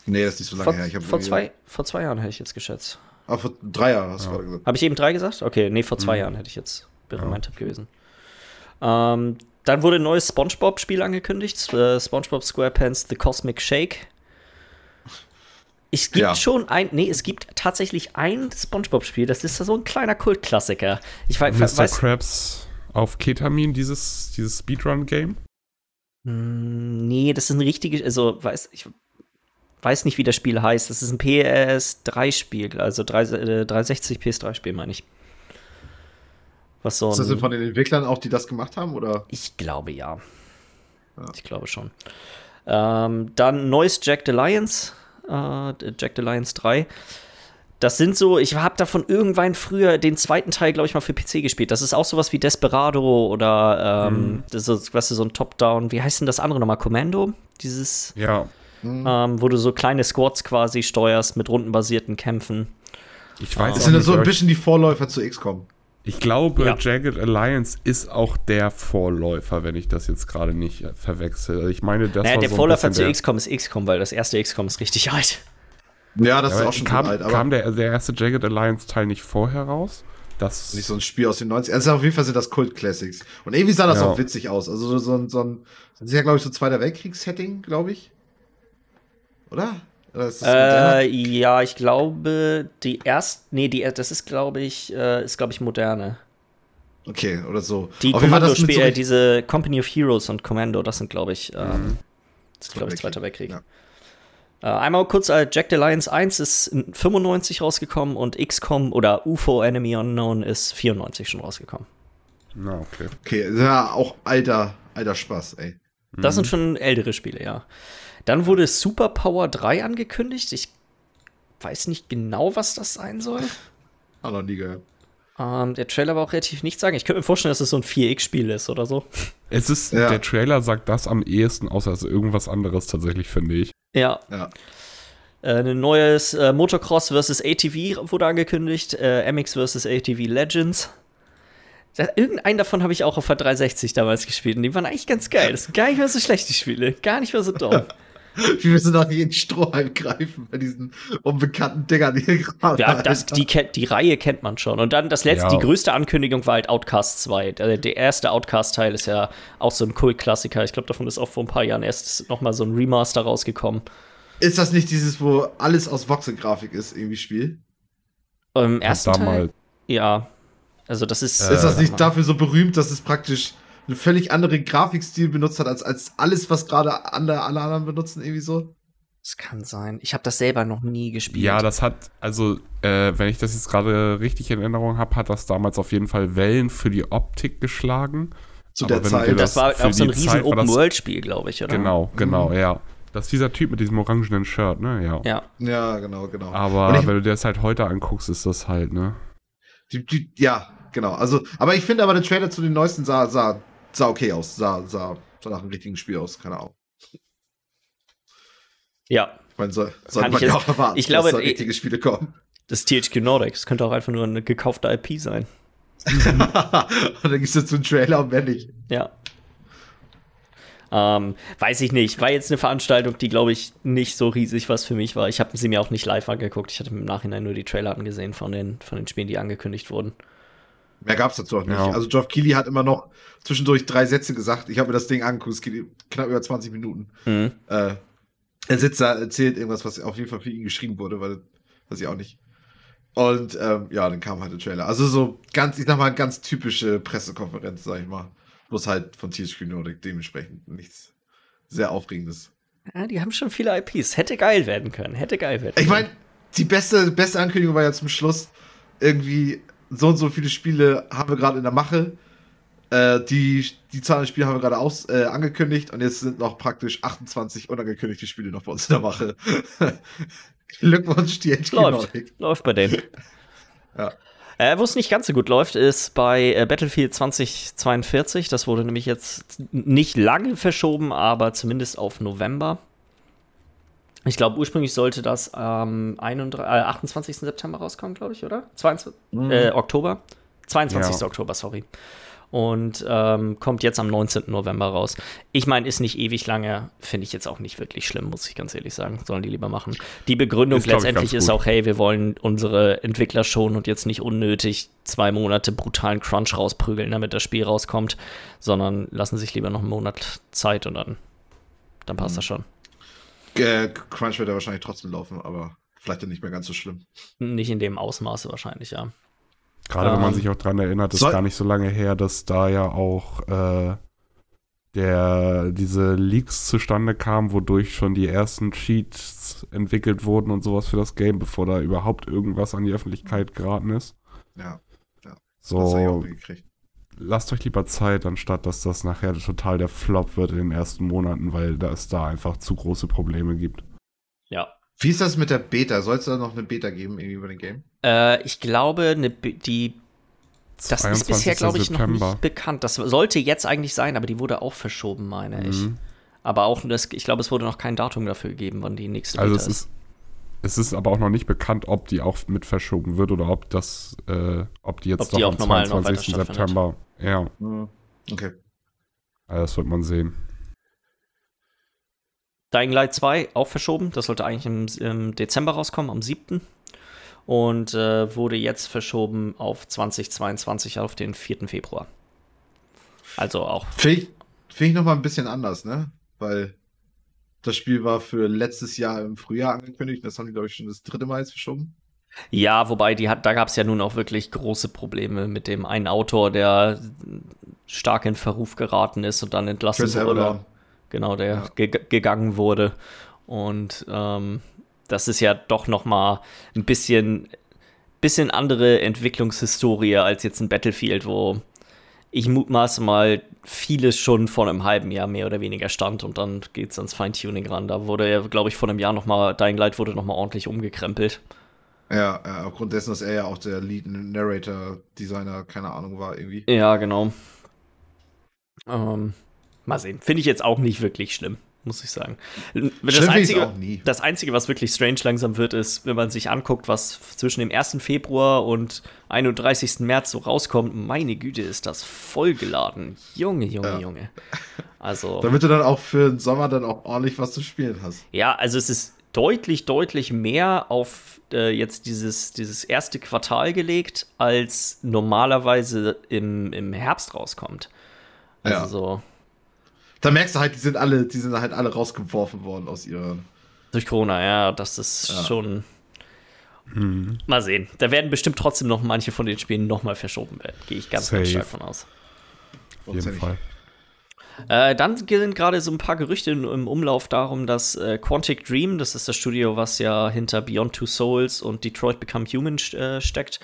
Nee, das ist nicht so lange vor, her. Ich vor, zwei, vor zwei Jahren hätte ich jetzt geschätzt. Ah, vor drei Jahren hast du gerade gesagt. Habe ich eben drei gesagt? Okay, nee, vor zwei mhm. Jahren hätte ich jetzt, wäre ja. mein Tipp gewesen. Ähm, dann wurde ein neues Spongebob-Spiel angekündigt. Äh, Spongebob SquarePants The Cosmic Shake. Es gibt ja. schon ein, nee, es gibt tatsächlich ein SpongeBob-Spiel, das ist so ein kleiner Kultklassiker. Ich weiß, Mr. weiß Krabs auf Ketamin, dieses, dieses Speedrun-Game? Hm, nee, das ist ein richtiges, also weiß, ich weiß nicht, wie das Spiel heißt. Das ist ein PS3-Spiel, also 360 äh, PS3-Spiel, meine ich. Was so ist das denn von den Entwicklern auch, die das gemacht haben, oder? Ich glaube ja. ja. Ich glaube schon. Ähm, dann neues Jack the Lions äh, Jack the Lions 3. Das sind so, ich habe davon irgendwann früher den zweiten Teil, glaube ich, mal für PC gespielt. Das ist auch sowas wie Desperado oder ähm, mhm. das ist, weißt du, so ein Top-Down. Wie heißt denn das andere nochmal? Commando? Dieses. Ja. Mhm. Ähm, wo du so kleine Squads quasi steuerst mit rundenbasierten Kämpfen. Ich weiß. Das sind so ein bisschen die Vorläufer zu XCOM. Ich glaube, ja. Jagged Alliance ist auch der Vorläufer, wenn ich das jetzt gerade nicht äh, verwechsel. Also ich meine, das naja, war der so Vorläufer zu XCOM ist XCOM, weil das erste XCOM ist richtig alt. Ja, das ja, ist auch schon kam, alt. Aber kam der, der erste Jagged Alliance Teil nicht vorher raus? Das nicht so ein Spiel aus den 90ern. Also auf jeden Fall sind das Kult Classics. Und irgendwie sah das ja. auch witzig aus. Also so, ein, so ein, das ist ja, glaube ich, so Zweiter Weltkriegs-Setting, glaube ich. Oder? Äh, ja, ich glaube, die erste, nee, die, das ist, glaube ich, äh, ist, glaube ich, moderne. Okay, oder so. Die Kommando-Spiele, so diese Company of Heroes und Commando, das sind, glaube ich, ähm, mhm. das ist, glaube ich, Zweiter Weltkrieg. Ja. Äh, einmal kurz, äh, Jack the Lions 1 ist in 95 rausgekommen und XCOM oder UFO Enemy Unknown ist 94 schon rausgekommen. Na, okay. Okay, ja, auch alter, alter Spaß, ey. Das mhm. sind schon ältere Spiele, ja. Dann wurde Superpower 3 angekündigt. Ich weiß nicht genau, was das sein soll. Hat noch nie gehört. Ähm, der Trailer war auch relativ nichts sagen. Ich könnte mir vorstellen, dass es so ein 4X-Spiel ist oder so. Es ist, ja. der Trailer sagt das am ehesten aus als irgendwas anderes tatsächlich, finde ich. Ja. ja. Äh, ein neues äh, Motocross vs. ATV wurde angekündigt. Äh, MX vs. ATV Legends. Das, irgendeinen davon habe ich auch auf der 360 damals gespielt und die waren eigentlich ganz geil. Das sind gar nicht mehr so schlecht, die Spiele. Gar nicht mehr so dumm. Wie wir so nach jedem Strohhalm greifen bei diesen unbekannten Dingern hier gerade. Ja, das, die, die Reihe kennt man schon. Und dann das letzte, ja. die größte Ankündigung war halt Outcast 2. Der, der erste Outcast-Teil ist ja auch so ein Kult-Klassiker. Ich glaube, davon ist auch vor ein paar Jahren erst nochmal so ein Remaster rausgekommen. Ist das nicht dieses, wo alles aus Voxel-Grafik ist, irgendwie Spiel? Im ähm, ersten Teil? Ja. Also das ist. Äh, ist das nicht dafür so berühmt, dass es praktisch einen völlig anderen Grafikstil benutzt hat, als, als alles, was gerade alle, alle anderen benutzen, irgendwie so? Das kann sein. Ich habe das selber noch nie gespielt. Ja, das hat, also, äh, wenn ich das jetzt gerade richtig in Erinnerung habe, hat das damals auf jeden Fall Wellen für die Optik geschlagen. Zu der Zeit. Das, das war auch so ein riesen Open-World-Spiel, glaube ich, oder? Genau, genau, mhm. ja. Das ist dieser Typ mit diesem orangenen Shirt, ne? Ja. Ja, ja genau, genau. Aber ich, wenn du dir das halt heute anguckst, ist das halt, ne? Die, die, ja, genau. Also, aber ich finde aber der Trailer zu den neuesten sah, sah, sah okay aus. Sah, sah, sah nach einem richtigen Spiel aus, keine Ahnung. Ja. Ich meine, soll, sollte man ja auch erwarten, ich glaube, dass da richtige Spiele kommen. Das THQ Nordic, das könnte auch einfach nur eine gekaufte IP sein. und dann gehst du zu einem Trailer und wenn nicht. Ja. Ähm, weiß ich nicht. War jetzt eine Veranstaltung, die, glaube ich, nicht so riesig was für mich war. Ich habe sie mir auch nicht live angeguckt. Ich hatte im Nachhinein nur die Trailer angesehen von den, von den Spielen, die angekündigt wurden. Mehr gab es dazu auch nicht. Ja. Also Geoff Keighley hat immer noch zwischendurch drei Sätze gesagt. Ich habe mir das Ding angeguckt, es geht knapp über 20 Minuten. Mhm. Äh, er sitzt da, erzählt irgendwas, was auf jeden Fall für ihn geschrieben wurde, weil, weiß ich auch nicht. Und ähm, ja, dann kam halt der Trailer. Also so ganz, ich sag mal, ganz typische Pressekonferenz, sag ich mal. Bloß halt von THQ Nordic dementsprechend nichts sehr Aufregendes. Ja, die haben schon viele IPs. Hätte geil werden können. Hätte geil werden können. Ich meine, die beste, beste Ankündigung war ja zum Schluss irgendwie so und so viele Spiele haben wir gerade in der Mache. Äh, die, die Zahl der Spiele haben wir gerade aus, äh, angekündigt und jetzt sind noch praktisch 28 unangekündigte Spiele noch bei uns in der Mache. Glückwunsch, THQ Läuft. Nordic. Läuft bei denen. ja. Äh, Wo es nicht ganz so gut läuft, ist bei äh, Battlefield 2042. Das wurde nämlich jetzt nicht lange verschoben, aber zumindest auf November. Ich glaube, ursprünglich sollte das am ähm, äh, 28. September rauskommen, glaube ich, oder? 22, mhm. äh, Oktober? 22. Ja. Oktober, sorry und ähm, kommt jetzt am 19. November raus. Ich meine, ist nicht ewig lange, finde ich jetzt auch nicht wirklich schlimm, muss ich ganz ehrlich sagen. Sollen die lieber machen. Die Begründung ist, letztendlich ist auch, hey, wir wollen unsere Entwickler schonen und jetzt nicht unnötig zwei Monate brutalen Crunch rausprügeln, damit das Spiel rauskommt, sondern lassen sich lieber noch einen Monat Zeit und dann, dann passt mhm. das schon. Äh, Crunch wird ja wahrscheinlich trotzdem laufen, aber vielleicht nicht mehr ganz so schlimm. Nicht in dem Ausmaße wahrscheinlich, ja. Gerade ähm, wenn man ähm, sich auch dran erinnert, ist gar nicht so lange her, dass da ja auch äh, der, diese Leaks zustande kamen, wodurch schon die ersten Cheats entwickelt wurden und sowas für das Game, bevor da überhaupt irgendwas an die Öffentlichkeit geraten ist. Ja, ja. So, lasst euch lieber Zeit, anstatt dass das nachher total der Flop wird in den ersten Monaten, weil da es da einfach zu große Probleme gibt. Ja, wie ist das mit der Beta? Soll es da noch eine Beta geben irgendwie über den Game? Äh, ich glaube, eine, die. Das ist bisher, glaube ich, September. noch nicht bekannt. Das sollte jetzt eigentlich sein, aber die wurde auch verschoben, meine mhm. ich. Aber auch, das, ich glaube, es wurde noch kein Datum dafür gegeben, wann die nächste also Beta es ist. Es ist aber auch noch nicht bekannt, ob die auch mit verschoben wird oder ob das, äh, ob die jetzt ob doch die am 22. September. Ja. Mhm. Okay. Also das wird man sehen. Dying Light 2 auch verschoben. Das sollte eigentlich im, im Dezember rauskommen, am 7. Und äh, wurde jetzt verschoben auf 2022, auf den 4. Februar. Also auch. Finde ich, find ich nochmal ein bisschen anders, ne? Weil das Spiel war für letztes Jahr im Frühjahr angekündigt. Das haben die, glaube ich, schon das dritte Mal jetzt verschoben. Ja, wobei die hat, da gab es ja nun auch wirklich große Probleme mit dem einen Autor, der stark in Verruf geraten ist und dann entlassen Chris wurde. Avalon genau, der ja. ge gegangen wurde. Und ähm, das ist ja doch noch mal ein bisschen, bisschen andere Entwicklungshistorie als jetzt ein Battlefield, wo ich mutmaße mal vieles schon vor einem halben Jahr mehr oder weniger stand und dann geht es ans Feintuning ran. Da wurde ja, glaube ich, vor einem Jahr noch mal, Dying Light wurde noch mal ordentlich umgekrempelt. Ja, ja, aufgrund dessen, dass er ja auch der Lead Narrator, Designer, keine Ahnung war irgendwie. Ja, genau. Ähm, Mal sehen. Finde ich jetzt auch nicht wirklich schlimm. muss ich sagen. Das Einzige, das Einzige, was wirklich strange langsam wird, ist, wenn man sich anguckt, was zwischen dem 1. Februar und 31. März so rauskommt. Meine Güte, ist das vollgeladen. Junge, Junge, ja. Junge. Also. Damit du dann auch für den Sommer dann auch ordentlich was zu spielen hast. Ja, also es ist deutlich, deutlich mehr auf äh, jetzt dieses, dieses erste Quartal gelegt, als normalerweise im, im Herbst rauskommt. Also ja. so. Da merkst du halt, die sind alle, die sind halt alle rausgeworfen worden aus ihrer. Durch Corona, ja, das ist ja. schon. Hm. Mal sehen. Da werden bestimmt trotzdem noch manche von den Spielen nochmal verschoben werden. Gehe ich ganz, Safe. ganz stark von aus. Auf jeden Fall. Äh, dann sind gerade so ein paar Gerüchte im Umlauf darum, dass äh, Quantic Dream, das ist das Studio, was ja hinter Beyond Two Souls und Detroit Become Human äh, steckt,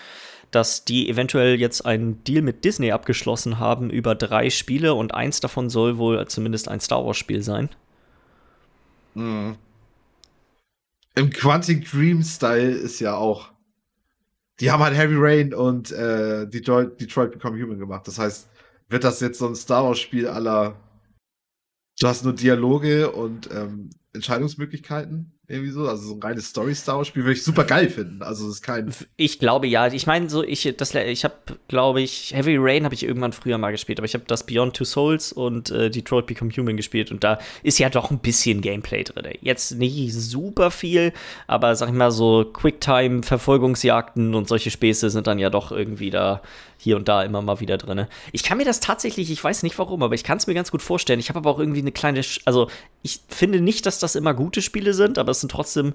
dass die eventuell jetzt einen Deal mit Disney abgeschlossen haben über drei Spiele und eins davon soll wohl zumindest ein Star Wars-Spiel sein. Mhm. Im Quantic Dream-Style ist ja auch. Die haben halt Heavy Rain und äh, Detroit, Detroit Become Human gemacht. Das heißt, wird das jetzt so ein Star Wars-Spiel aller. Du hast nur Dialoge und ähm, Entscheidungsmöglichkeiten? Irgendwie so, also so ein reines Story-Star-Spiel würde ich super geil finden. Also ist kein. Ich glaube ja. Ich meine, so ich das ich habe, glaube ich, Heavy Rain habe ich irgendwann früher mal gespielt, aber ich habe das Beyond Two Souls und äh, Detroit Become Human gespielt und da ist ja doch ein bisschen Gameplay drin. Jetzt nicht super viel, aber sag ich mal so Quicktime Verfolgungsjagden und solche Späße sind dann ja doch irgendwie da hier und da immer mal wieder drin. Ich kann mir das tatsächlich, ich weiß nicht warum, aber ich kann es mir ganz gut vorstellen. Ich habe aber auch irgendwie eine kleine, also ich finde nicht, dass das immer gute Spiele sind, aber es sind trotzdem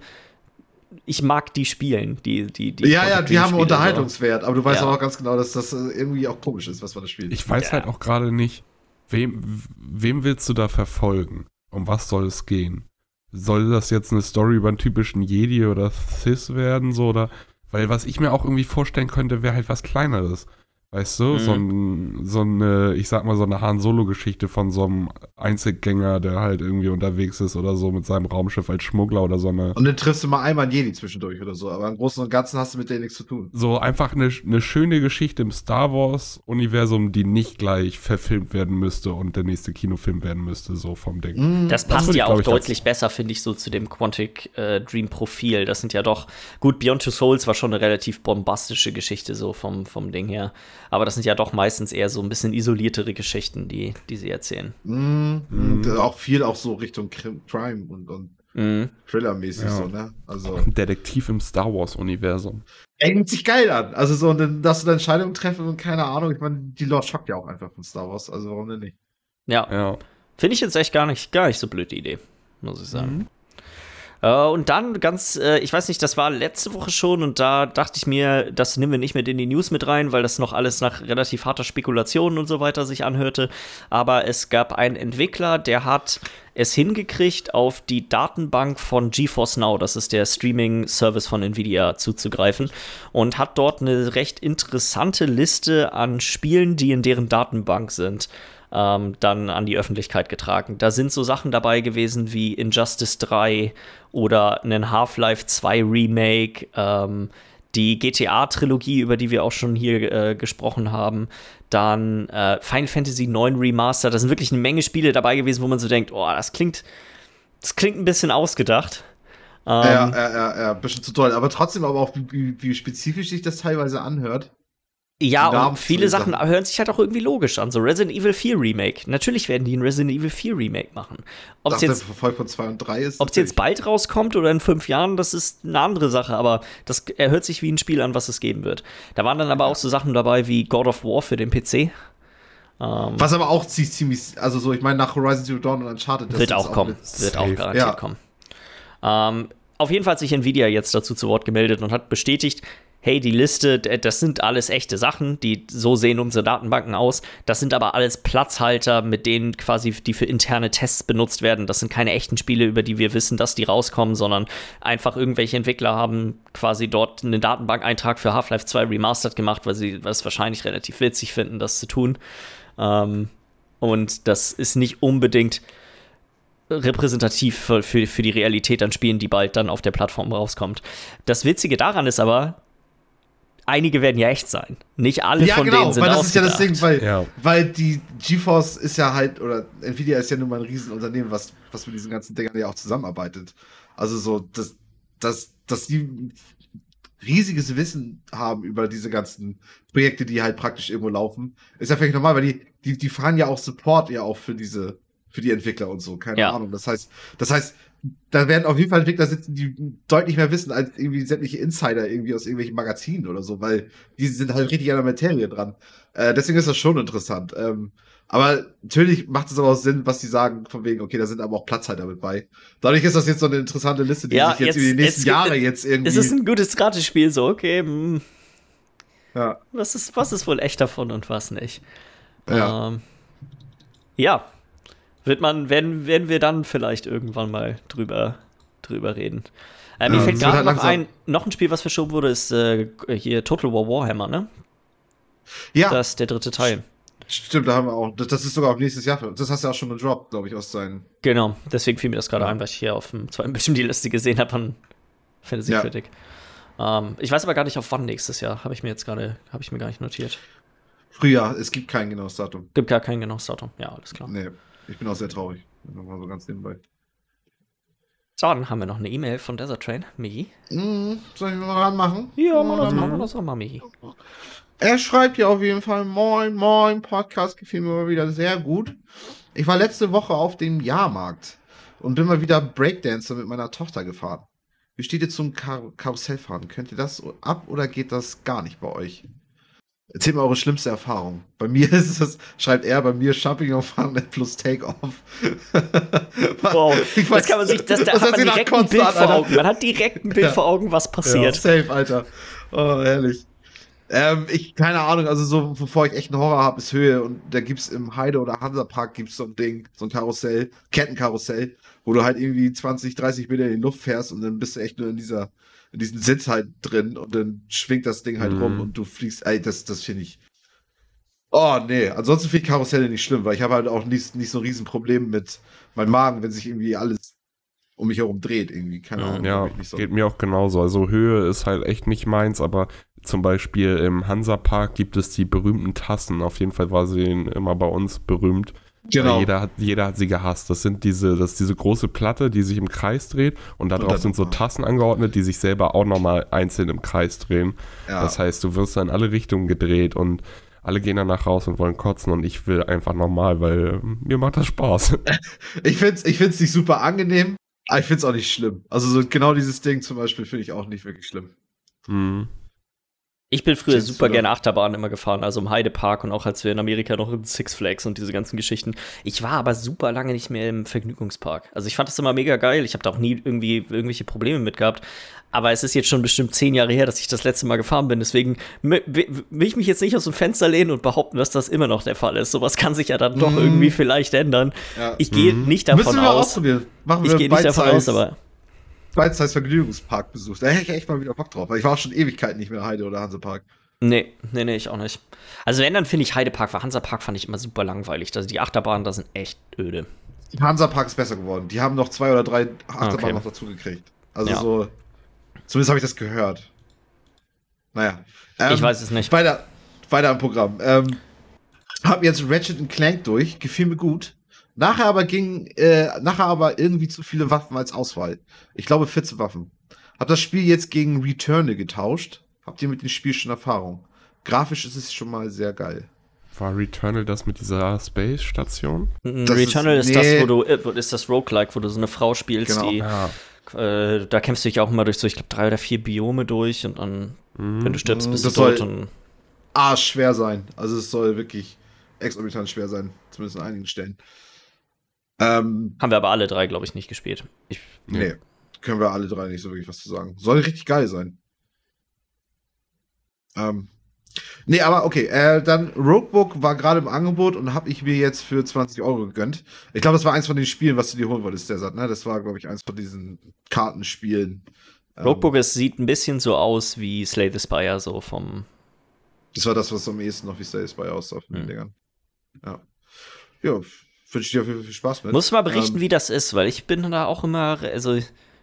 ich mag die spielen, die, die, die. Ja, ja, die haben Unterhaltungswert, aber du weißt ja. auch ganz genau, dass das äh, irgendwie auch komisch ist, was man da spielt. Ich weiß ja. halt auch gerade nicht, wem, wem willst du da verfolgen? Um was soll es gehen? Soll das jetzt eine Story über einen typischen Jedi oder Sis werden, so, oder? Weil was ich mir auch irgendwie vorstellen könnte, wäre halt was Kleineres. Weißt du, mhm. so, ein, so eine, ich sag mal, so eine Han Solo-Geschichte von so einem Einzelgänger, der halt irgendwie unterwegs ist oder so mit seinem Raumschiff als Schmuggler oder so eine. Und dann triffst du mal einmal einen Jedi zwischendurch oder so, aber im Großen und Ganzen hast du mit denen nichts zu tun. So einfach eine, eine schöne Geschichte im Star Wars-Universum, die nicht gleich verfilmt werden müsste und der nächste Kinofilm werden müsste, so vom Ding. Mhm. Das passt das ja auch deutlich besser, finde ich, so zu dem Quantic äh, Dream-Profil. Das sind ja doch, gut, Beyond Two Souls war schon eine relativ bombastische Geschichte, so vom, vom Ding her. Aber das sind ja doch meistens eher so ein bisschen isoliertere Geschichten, die, die sie erzählen. Mm, mm. Auch viel auch so Richtung Crime und, und mm. Thriller-mäßig ja. so, ne? Also. Ein Detektiv im Star Wars-Universum. Hängt sich geil an. Also so, dass du eine Entscheidung treffen und keine Ahnung. Ich meine, die Lord schockt ja auch einfach von Star Wars. Also warum denn nicht? Ja. ja. Finde ich jetzt echt gar nicht, gar nicht so blöd die Idee, muss ich sagen. Mhm. Äh, und dann ganz, äh, ich weiß nicht, das war letzte Woche schon und da dachte ich mir, das nehmen wir nicht mit in die News mit rein, weil das noch alles nach relativ harter Spekulation und so weiter sich anhörte. Aber es gab einen Entwickler, der hat es hingekriegt, auf die Datenbank von GeForce Now, das ist der Streaming-Service von Nvidia, zuzugreifen und hat dort eine recht interessante Liste an Spielen, die in deren Datenbank sind ähm, dann an die Öffentlichkeit getragen. Da sind so Sachen dabei gewesen wie Injustice 3 oder ein Half-Life 2 Remake, ähm, die GTA-Trilogie, über die wir auch schon hier äh, gesprochen haben, dann äh, Final Fantasy 9 Remaster. Da sind wirklich eine Menge Spiele dabei gewesen, wo man so denkt, oh, das klingt, das klingt ein bisschen ausgedacht. Ähm, ja, ja, ja, ja, ein bisschen zu toll. Aber trotzdem aber auch, wie, wie spezifisch sich das teilweise anhört. Ja, und viele Sachen hören sich halt auch irgendwie logisch an. So Resident Evil 4 Remake. Natürlich werden die ein Resident Evil 4 Remake machen. Ob es jetzt, von 2 und 3 ist. Ob jetzt bald rauskommt oder in fünf Jahren, das ist eine andere Sache. Aber das er hört sich wie ein Spiel an, was es geben wird. Da waren dann aber auch so Sachen dabei wie God of War für den PC. Ähm, was aber auch ziemlich, also so, ich meine, nach Horizon Zero Dawn und Uncharted. Wird auch kommen. Wird auch garantiert ja. kommen. Ähm, auf jeden Fall hat sich Nvidia jetzt dazu zu Wort gemeldet und hat bestätigt, hey, die Liste, das sind alles echte Sachen, die so sehen unsere Datenbanken aus. Das sind aber alles Platzhalter, mit denen quasi die für interne Tests benutzt werden. Das sind keine echten Spiele, über die wir wissen, dass die rauskommen, sondern einfach irgendwelche Entwickler haben quasi dort einen Datenbankeintrag für Half-Life 2 Remastered gemacht, weil sie es wahrscheinlich relativ witzig finden, das zu tun. Ähm, und das ist nicht unbedingt repräsentativ für, für, für die Realität an Spielen, die bald dann auf der Plattform rauskommt. Das Witzige daran ist aber, einige werden ja echt sein. Nicht alle ja, von genau, denen sind weil das ist ja das Ding, weil, Ja. weil die GeForce ist ja halt, oder Nvidia ist ja nun mal ein Riesenunternehmen, was, was mit diesen ganzen Dingern ja auch zusammenarbeitet. Also so, dass, dass, dass die riesiges Wissen haben über diese ganzen Projekte, die halt praktisch irgendwo laufen, ist ja völlig normal, weil die, die, die fahren ja auch Support ja auch für diese, für die Entwickler und so, keine Ja. Ahnung. Das heißt, das heißt, da werden auf jeden Fall Entwickler sitzen, die deutlich mehr wissen als irgendwie sämtliche Insider irgendwie aus irgendwelchen Magazinen oder so, weil die sind halt richtig an der Materie dran. Äh, deswegen ist das schon interessant. Ähm, aber natürlich macht es aber auch Sinn, was die sagen, von wegen, okay, da sind aber auch Platzhalter mit bei. Dadurch ist das jetzt so eine interessante Liste, die Ja, sich jetzt, jetzt- über die nächsten Jahre jetzt irgendwie. Es ist ein gutes Ratespiel, so, okay, hm, ja, was, ist, was ist wohl echt davon und was nicht? ja. Ähm, ja. Wird man, werden, werden wir dann vielleicht irgendwann mal drüber, drüber reden. Äh, mir Ja, fällt gerade halt noch langsam. ein, noch ein Spiel, was verschoben wurde, ist äh, hier Total War Warhammer, ne? ja, Das ist der dritte Teil. stimmt, da haben wir auch. Das, ist sogar auf nächstes Jahr. Das hast du auch schon gedroppt, glaube ich, aus seinen. Genau, deswegen fiel mir das gerade Ja. ein, weil ich hier auf dem zweiten Bildschirm die Liste gesehen habe von Fantasy Ja. Critic. Ähm, ich weiß aber gar nicht, auf wann nächstes Jahr. Habe ich mir jetzt gerade, habe ich mir gar nicht notiert. Frühjahr, es gibt kein genaues Datum. Gibt gar kein genaues Datum. Ja, alles klar. Nee, ich bin auch sehr traurig. Nochmal so ganz nebenbei. So, dann haben wir noch eine E-Mail von Desert Train. Mihi. Mhm, soll ich mal ranmachen? Ja, mal das, machen wir das auch mal, Mihi. Er schreibt hier auf jeden Fall, moin, moin, Podcast gefiel mir mal wieder sehr gut. Ich war letzte Woche auf dem Jahrmarkt und bin mal wieder Breakdancer mit meiner Tochter gefahren. Wie steht ihr zum Kar Karussellfahren? Könnt ihr das ab oder geht das gar nicht bei euch? Erzählt mal eure schlimmste Erfahrung. Bei mir ist es, schreibt er, bei mir Champignon-Fahren plus Take-Off. Wow, Ich das weiß- kann man sich, das, da das hat man direkt ein Bild an, vor Alter. Augen. Man hat direkt ein Bild Ja. vor Augen, was Ja, passiert. safe, Alter. Oh, herrlich. Ähm, ich, keine Ahnung, also so, bevor ich echt einen Horror habe, ist Höhe und da gibt's im Heide- oder Hansapark gibt's so ein Ding, so ein Karussell, Kettenkarussell, wo du halt irgendwie 20, 30 Meter in die Luft fährst und dann bist du echt nur in dieser, in diesem Sitz halt drin und dann schwingt das Ding halt Mhm. rum und du fliegst, ey, das, das finde ich. Oh, nee, ansonsten finde ich Karusselle nicht schlimm, weil ich habe halt auch nicht, nicht so ein Riesenproblem mit meinem Magen, wenn sich irgendwie alles um mich herum dreht, irgendwie, keine Ahnung. Ja, so. geht mir auch genauso. Also Höhe ist halt echt nicht meins, aber zum Beispiel im Hansapark gibt es die berühmten Tassen. Auf jeden Fall war sie immer bei uns berühmt. Genau. Jeder hat, jeder hat sie gehasst. Das sind diese, das ist diese große Platte, die sich im Kreis dreht und da Und drauf dann sind so nochmal. Tassen angeordnet, die sich selber auch nochmal einzeln im Kreis drehen. Ja. Das heißt, du wirst da in alle Richtungen gedreht und alle gehen danach raus und wollen kotzen und ich will einfach normal, weil mir macht das Spaß. Ich find's, ich find's nicht super angenehm, aber ich find's auch nicht schlimm. Also so genau dieses Ding zum Beispiel finde ich auch nicht wirklich schlimm. Hm. Ich bin früher du super gerne Achterbahn immer gefahren, also im Heidepark und auch als wir in Amerika noch in Six Flags und diese ganzen Geschichten. Ich war aber super lange nicht mehr im Vergnügungspark. Also ich fand das immer mega geil. Ich habe da auch nie irgendwie irgendwelche Probleme mit gehabt. Aber es ist jetzt schon bestimmt zehn Jahre her, dass ich das letzte Mal gefahren bin. Deswegen will ich mich jetzt nicht aus dem Fenster lehnen und behaupten, dass das immer noch der Fall ist. Sowas kann sich ja dann doch Mhm. irgendwie vielleicht ändern. Ja. Ich gehe Mhm. nicht Müssen davon wir mal aus. ausprobieren. Machen Ich wir gehe nicht davon aus, aber Beizeit Vergnügungspark besucht. Da hätte ich echt mal wieder Bock drauf, weil ich war auch schon Ewigkeiten nicht mehr Heide oder Hansepark. Nee, nee, nee, ich auch nicht. Also wenn, dann finde ich Heidepark, weil Hansapark fand ich immer super langweilig. Also die Achterbahnen, da sind echt öde. Hansapark ist besser geworden. Die haben noch zwei oder drei Achterbahnen Okay. noch dazu gekriegt. Also Ja. so, zumindest habe ich das gehört. Naja. Ähm, ich weiß es nicht. Weiter, weiter am Programm. Ähm, hab jetzt Ratchet Clank durch, gefiel mir gut. Nachher aber ging, äh, nachher aber irgendwie zu viele Waffen als Auswahl. Ich glaube 14 Waffen. Hab das Spiel jetzt gegen Returnal getauscht. Habt ihr mit dem Spiel schon Erfahrung? Grafisch ist es schon mal sehr geil. War Returnal das mit dieser Space-Station? Das Returnal ist- ist, nee. das, wo du, äh, ist das Roguelike, wo du so eine Frau spielst, Genau. die, Ja. äh, da kämpfst du dich auch immer durch so, ich glaube, drei oder vier Biome durch und dann, Mhm. wenn du stirbst, bist Das du tot soll- und Arsch schwer sein. Also es soll wirklich exorbitant schwer sein. Zumindest an einigen Stellen. Ähm, haben wir aber alle drei, glaube ich, nicht gespielt. Ich, nee. Können wir alle drei nicht so wirklich was zu sagen. Soll richtig geil sein. Ähm, nee, aber okay. Äh, dann Roguebook war gerade im Angebot und habe ich mir jetzt für 20 Euro gegönnt. Ich glaube, das war eins von den Spielen, was du dir holen wolltest, der sagt, ne? Das war, glaube ich, eins von diesen Kartenspielen. Ähm, Roguebook es sieht ein bisschen so aus wie Slay the Spire, so vom. Das war das, was am ehesten noch wie Stay bei aussah von den Hm. Dingern. Ja. Ja, wünsche ich dir viel, viel Spaß mit. Muss mal berichten, Ähm, wie das ist, weil ich bin da auch immer, also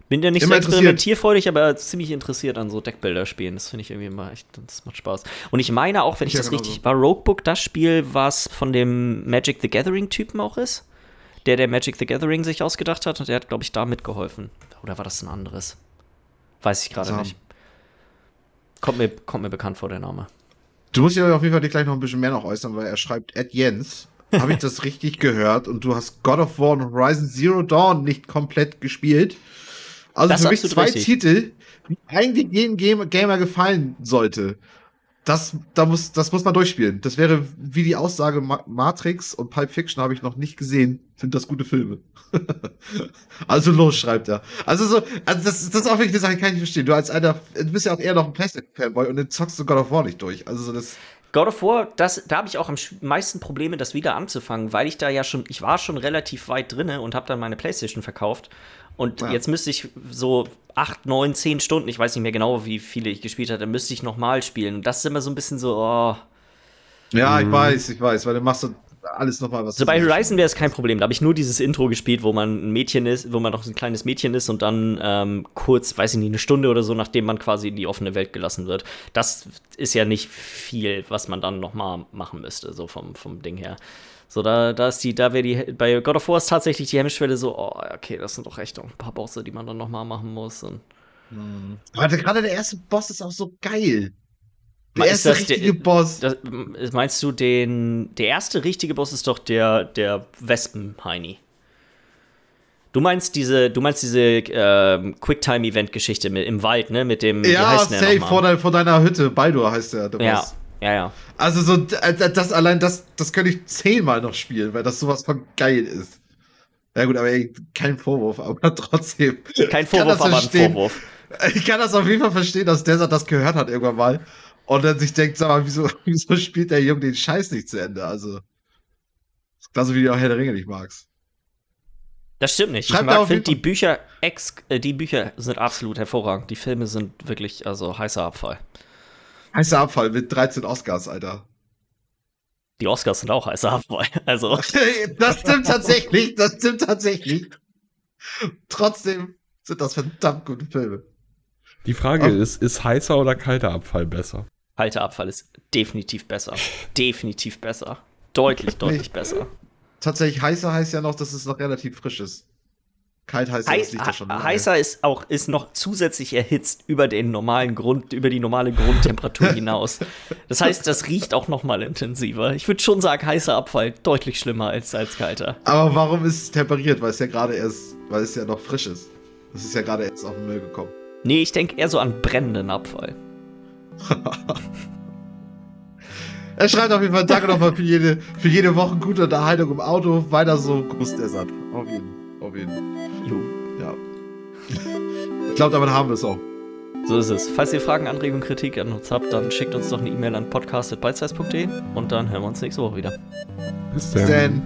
Bin ja nicht so experimentierfreudig, aber ziemlich interessiert an so Deckbilder-Spielen. Das finde ich irgendwie immer echt, das macht Spaß. Und ich meine auch, wenn ich, ich das richtig, so. war Roguebook das Spiel, was von dem Magic the Gathering-Typen auch ist? Der, der Magic the Gathering sich ausgedacht hat und der hat, glaube ich, da mitgeholfen. Oder war das ein anderes? Weiß ich gerade nicht. Kommt mir, kommt mir bekannt vor, der Name. Du musst ja auf jeden Fall gleich noch ein bisschen mehr noch äußern, weil er schreibt, Ed Jens, habe ich das richtig gehört? Und du hast God of War und Horizon Zero Dawn nicht komplett gespielt. Also das für mich zwei richtig. Titel, die eigentlich jedem Gamer gefallen sollte. Das, da muss, das muss man durchspielen. Das wäre wie die Aussage Matrix und Pulp Fiction habe ich noch nicht gesehen. Sind das gute Filme? also los, schreibt er. Also so, also das, das ist auch wirklich eine Sache, kann ich nicht verstehen. Du als einer, du bist ja auch eher noch ein Plastic-Fanboy und dann zockst du God of War nicht durch. Also so das. God of War, das, da habe ich auch am meisten Probleme, das wieder anzufangen, weil ich da ja schon, ich war schon relativ weit drinne und habe dann meine Playstation verkauft. Und ja. jetzt müsste ich so acht, neun, zehn Stunden, ich weiß nicht mehr genau, wie viele ich gespielt hatte, müsste ich nochmal spielen. Und das ist immer so ein bisschen so, oh. Ja, ich mhm. weiß, ich weiß, weil du machst alles nochmal was. So bei Horizon wäre es kein Problem. Da habe ich nur dieses Intro gespielt, wo man ein Mädchen ist, wo man noch ein kleines Mädchen ist und dann ähm, kurz, weiß ich nicht, eine Stunde oder so, nachdem man quasi in die offene Welt gelassen wird. Das ist ja nicht viel, was man dann nochmal machen müsste, so vom, vom Ding her. So, da, da ist die, da wäre die, bei God of War ist tatsächlich die Hemmschwelle so, oh, okay, das sind doch echt noch ein paar Bosse, die man dann nochmal machen muss. Und hm. Aber gerade der erste Boss ist auch so geil. Der erste richtige der, Boss. Das, meinst du den. Der erste richtige Boss ist doch der, der Wespen-Heini. Du meinst diese, du meinst diese äh, Quicktime-Event-Geschichte im Wald, ne? Mit dem. Ja, safe vor, dein, vor, deiner Hütte. Baldur heißt der, der ja. Boss. Ja, ja. Also so, das allein, das, das könnte ich zehnmal noch spielen, weil das sowas von geil ist. Ja gut, aber ey, kein Vorwurf, aber trotzdem. Kein Vorwurf, aber ein Vorwurf. Ich kann das auf jeden Fall verstehen, dass Desert das gehört hat irgendwann mal und dann sich denkt, sag mal, wieso, wieso spielt der Junge den Scheiß nicht zu Ende? Also, genauso wie du auch Herr der Ringe nicht magst. Das stimmt nicht. Schreibt ich finde die Bücher ex, äh, die Bücher sind absolut hervorragend. Die Filme sind wirklich also heißer Abfall. Heißer Abfall mit 13 Oscars, Alter. Die Oscars sind auch heißer Abfall. Also. das stimmt tatsächlich, das stimmt tatsächlich. Trotzdem sind das verdammt gute Filme. Die Frage Auf ist, ist heißer oder kalter Abfall besser? Kalter Abfall ist definitiv besser. definitiv besser. Deutlich, deutlich nee. besser. Tatsächlich heißer heißt ja noch, dass es noch relativ frisch ist. Kalt heißt Heiß, das liegt schon. Heißer ist auch ist noch zusätzlich erhitzt über den normalen Grund, über die normale Grundtemperatur hinaus. Das heißt, das riecht auch noch mal intensiver. Ich würde schon sagen, heißer Abfall deutlich schlimmer als, als kalter. Aber warum ist es temperiert? Weil es ja gerade erst, weil es ja noch frisch ist. Es ist ja gerade erst auf den Müll gekommen. Nee, ich denke eher so an brennenden Abfall. er schreibt auf jeden Fall Danke nochmal für jede, für jede Woche gute Unterhaltung im Auto. Weiter so, Gruß Desert. Auf jeden. Auf jeden. Jo. Ja. ich glaube, damit haben wir es auch. So ist es. Falls ihr Fragen, Anregungen, Kritik an uns habt, dann schickt uns doch eine E-Mail an podcast.bitesize.de und dann hören wir uns nächste Woche wieder. Bis dann. Bis dann.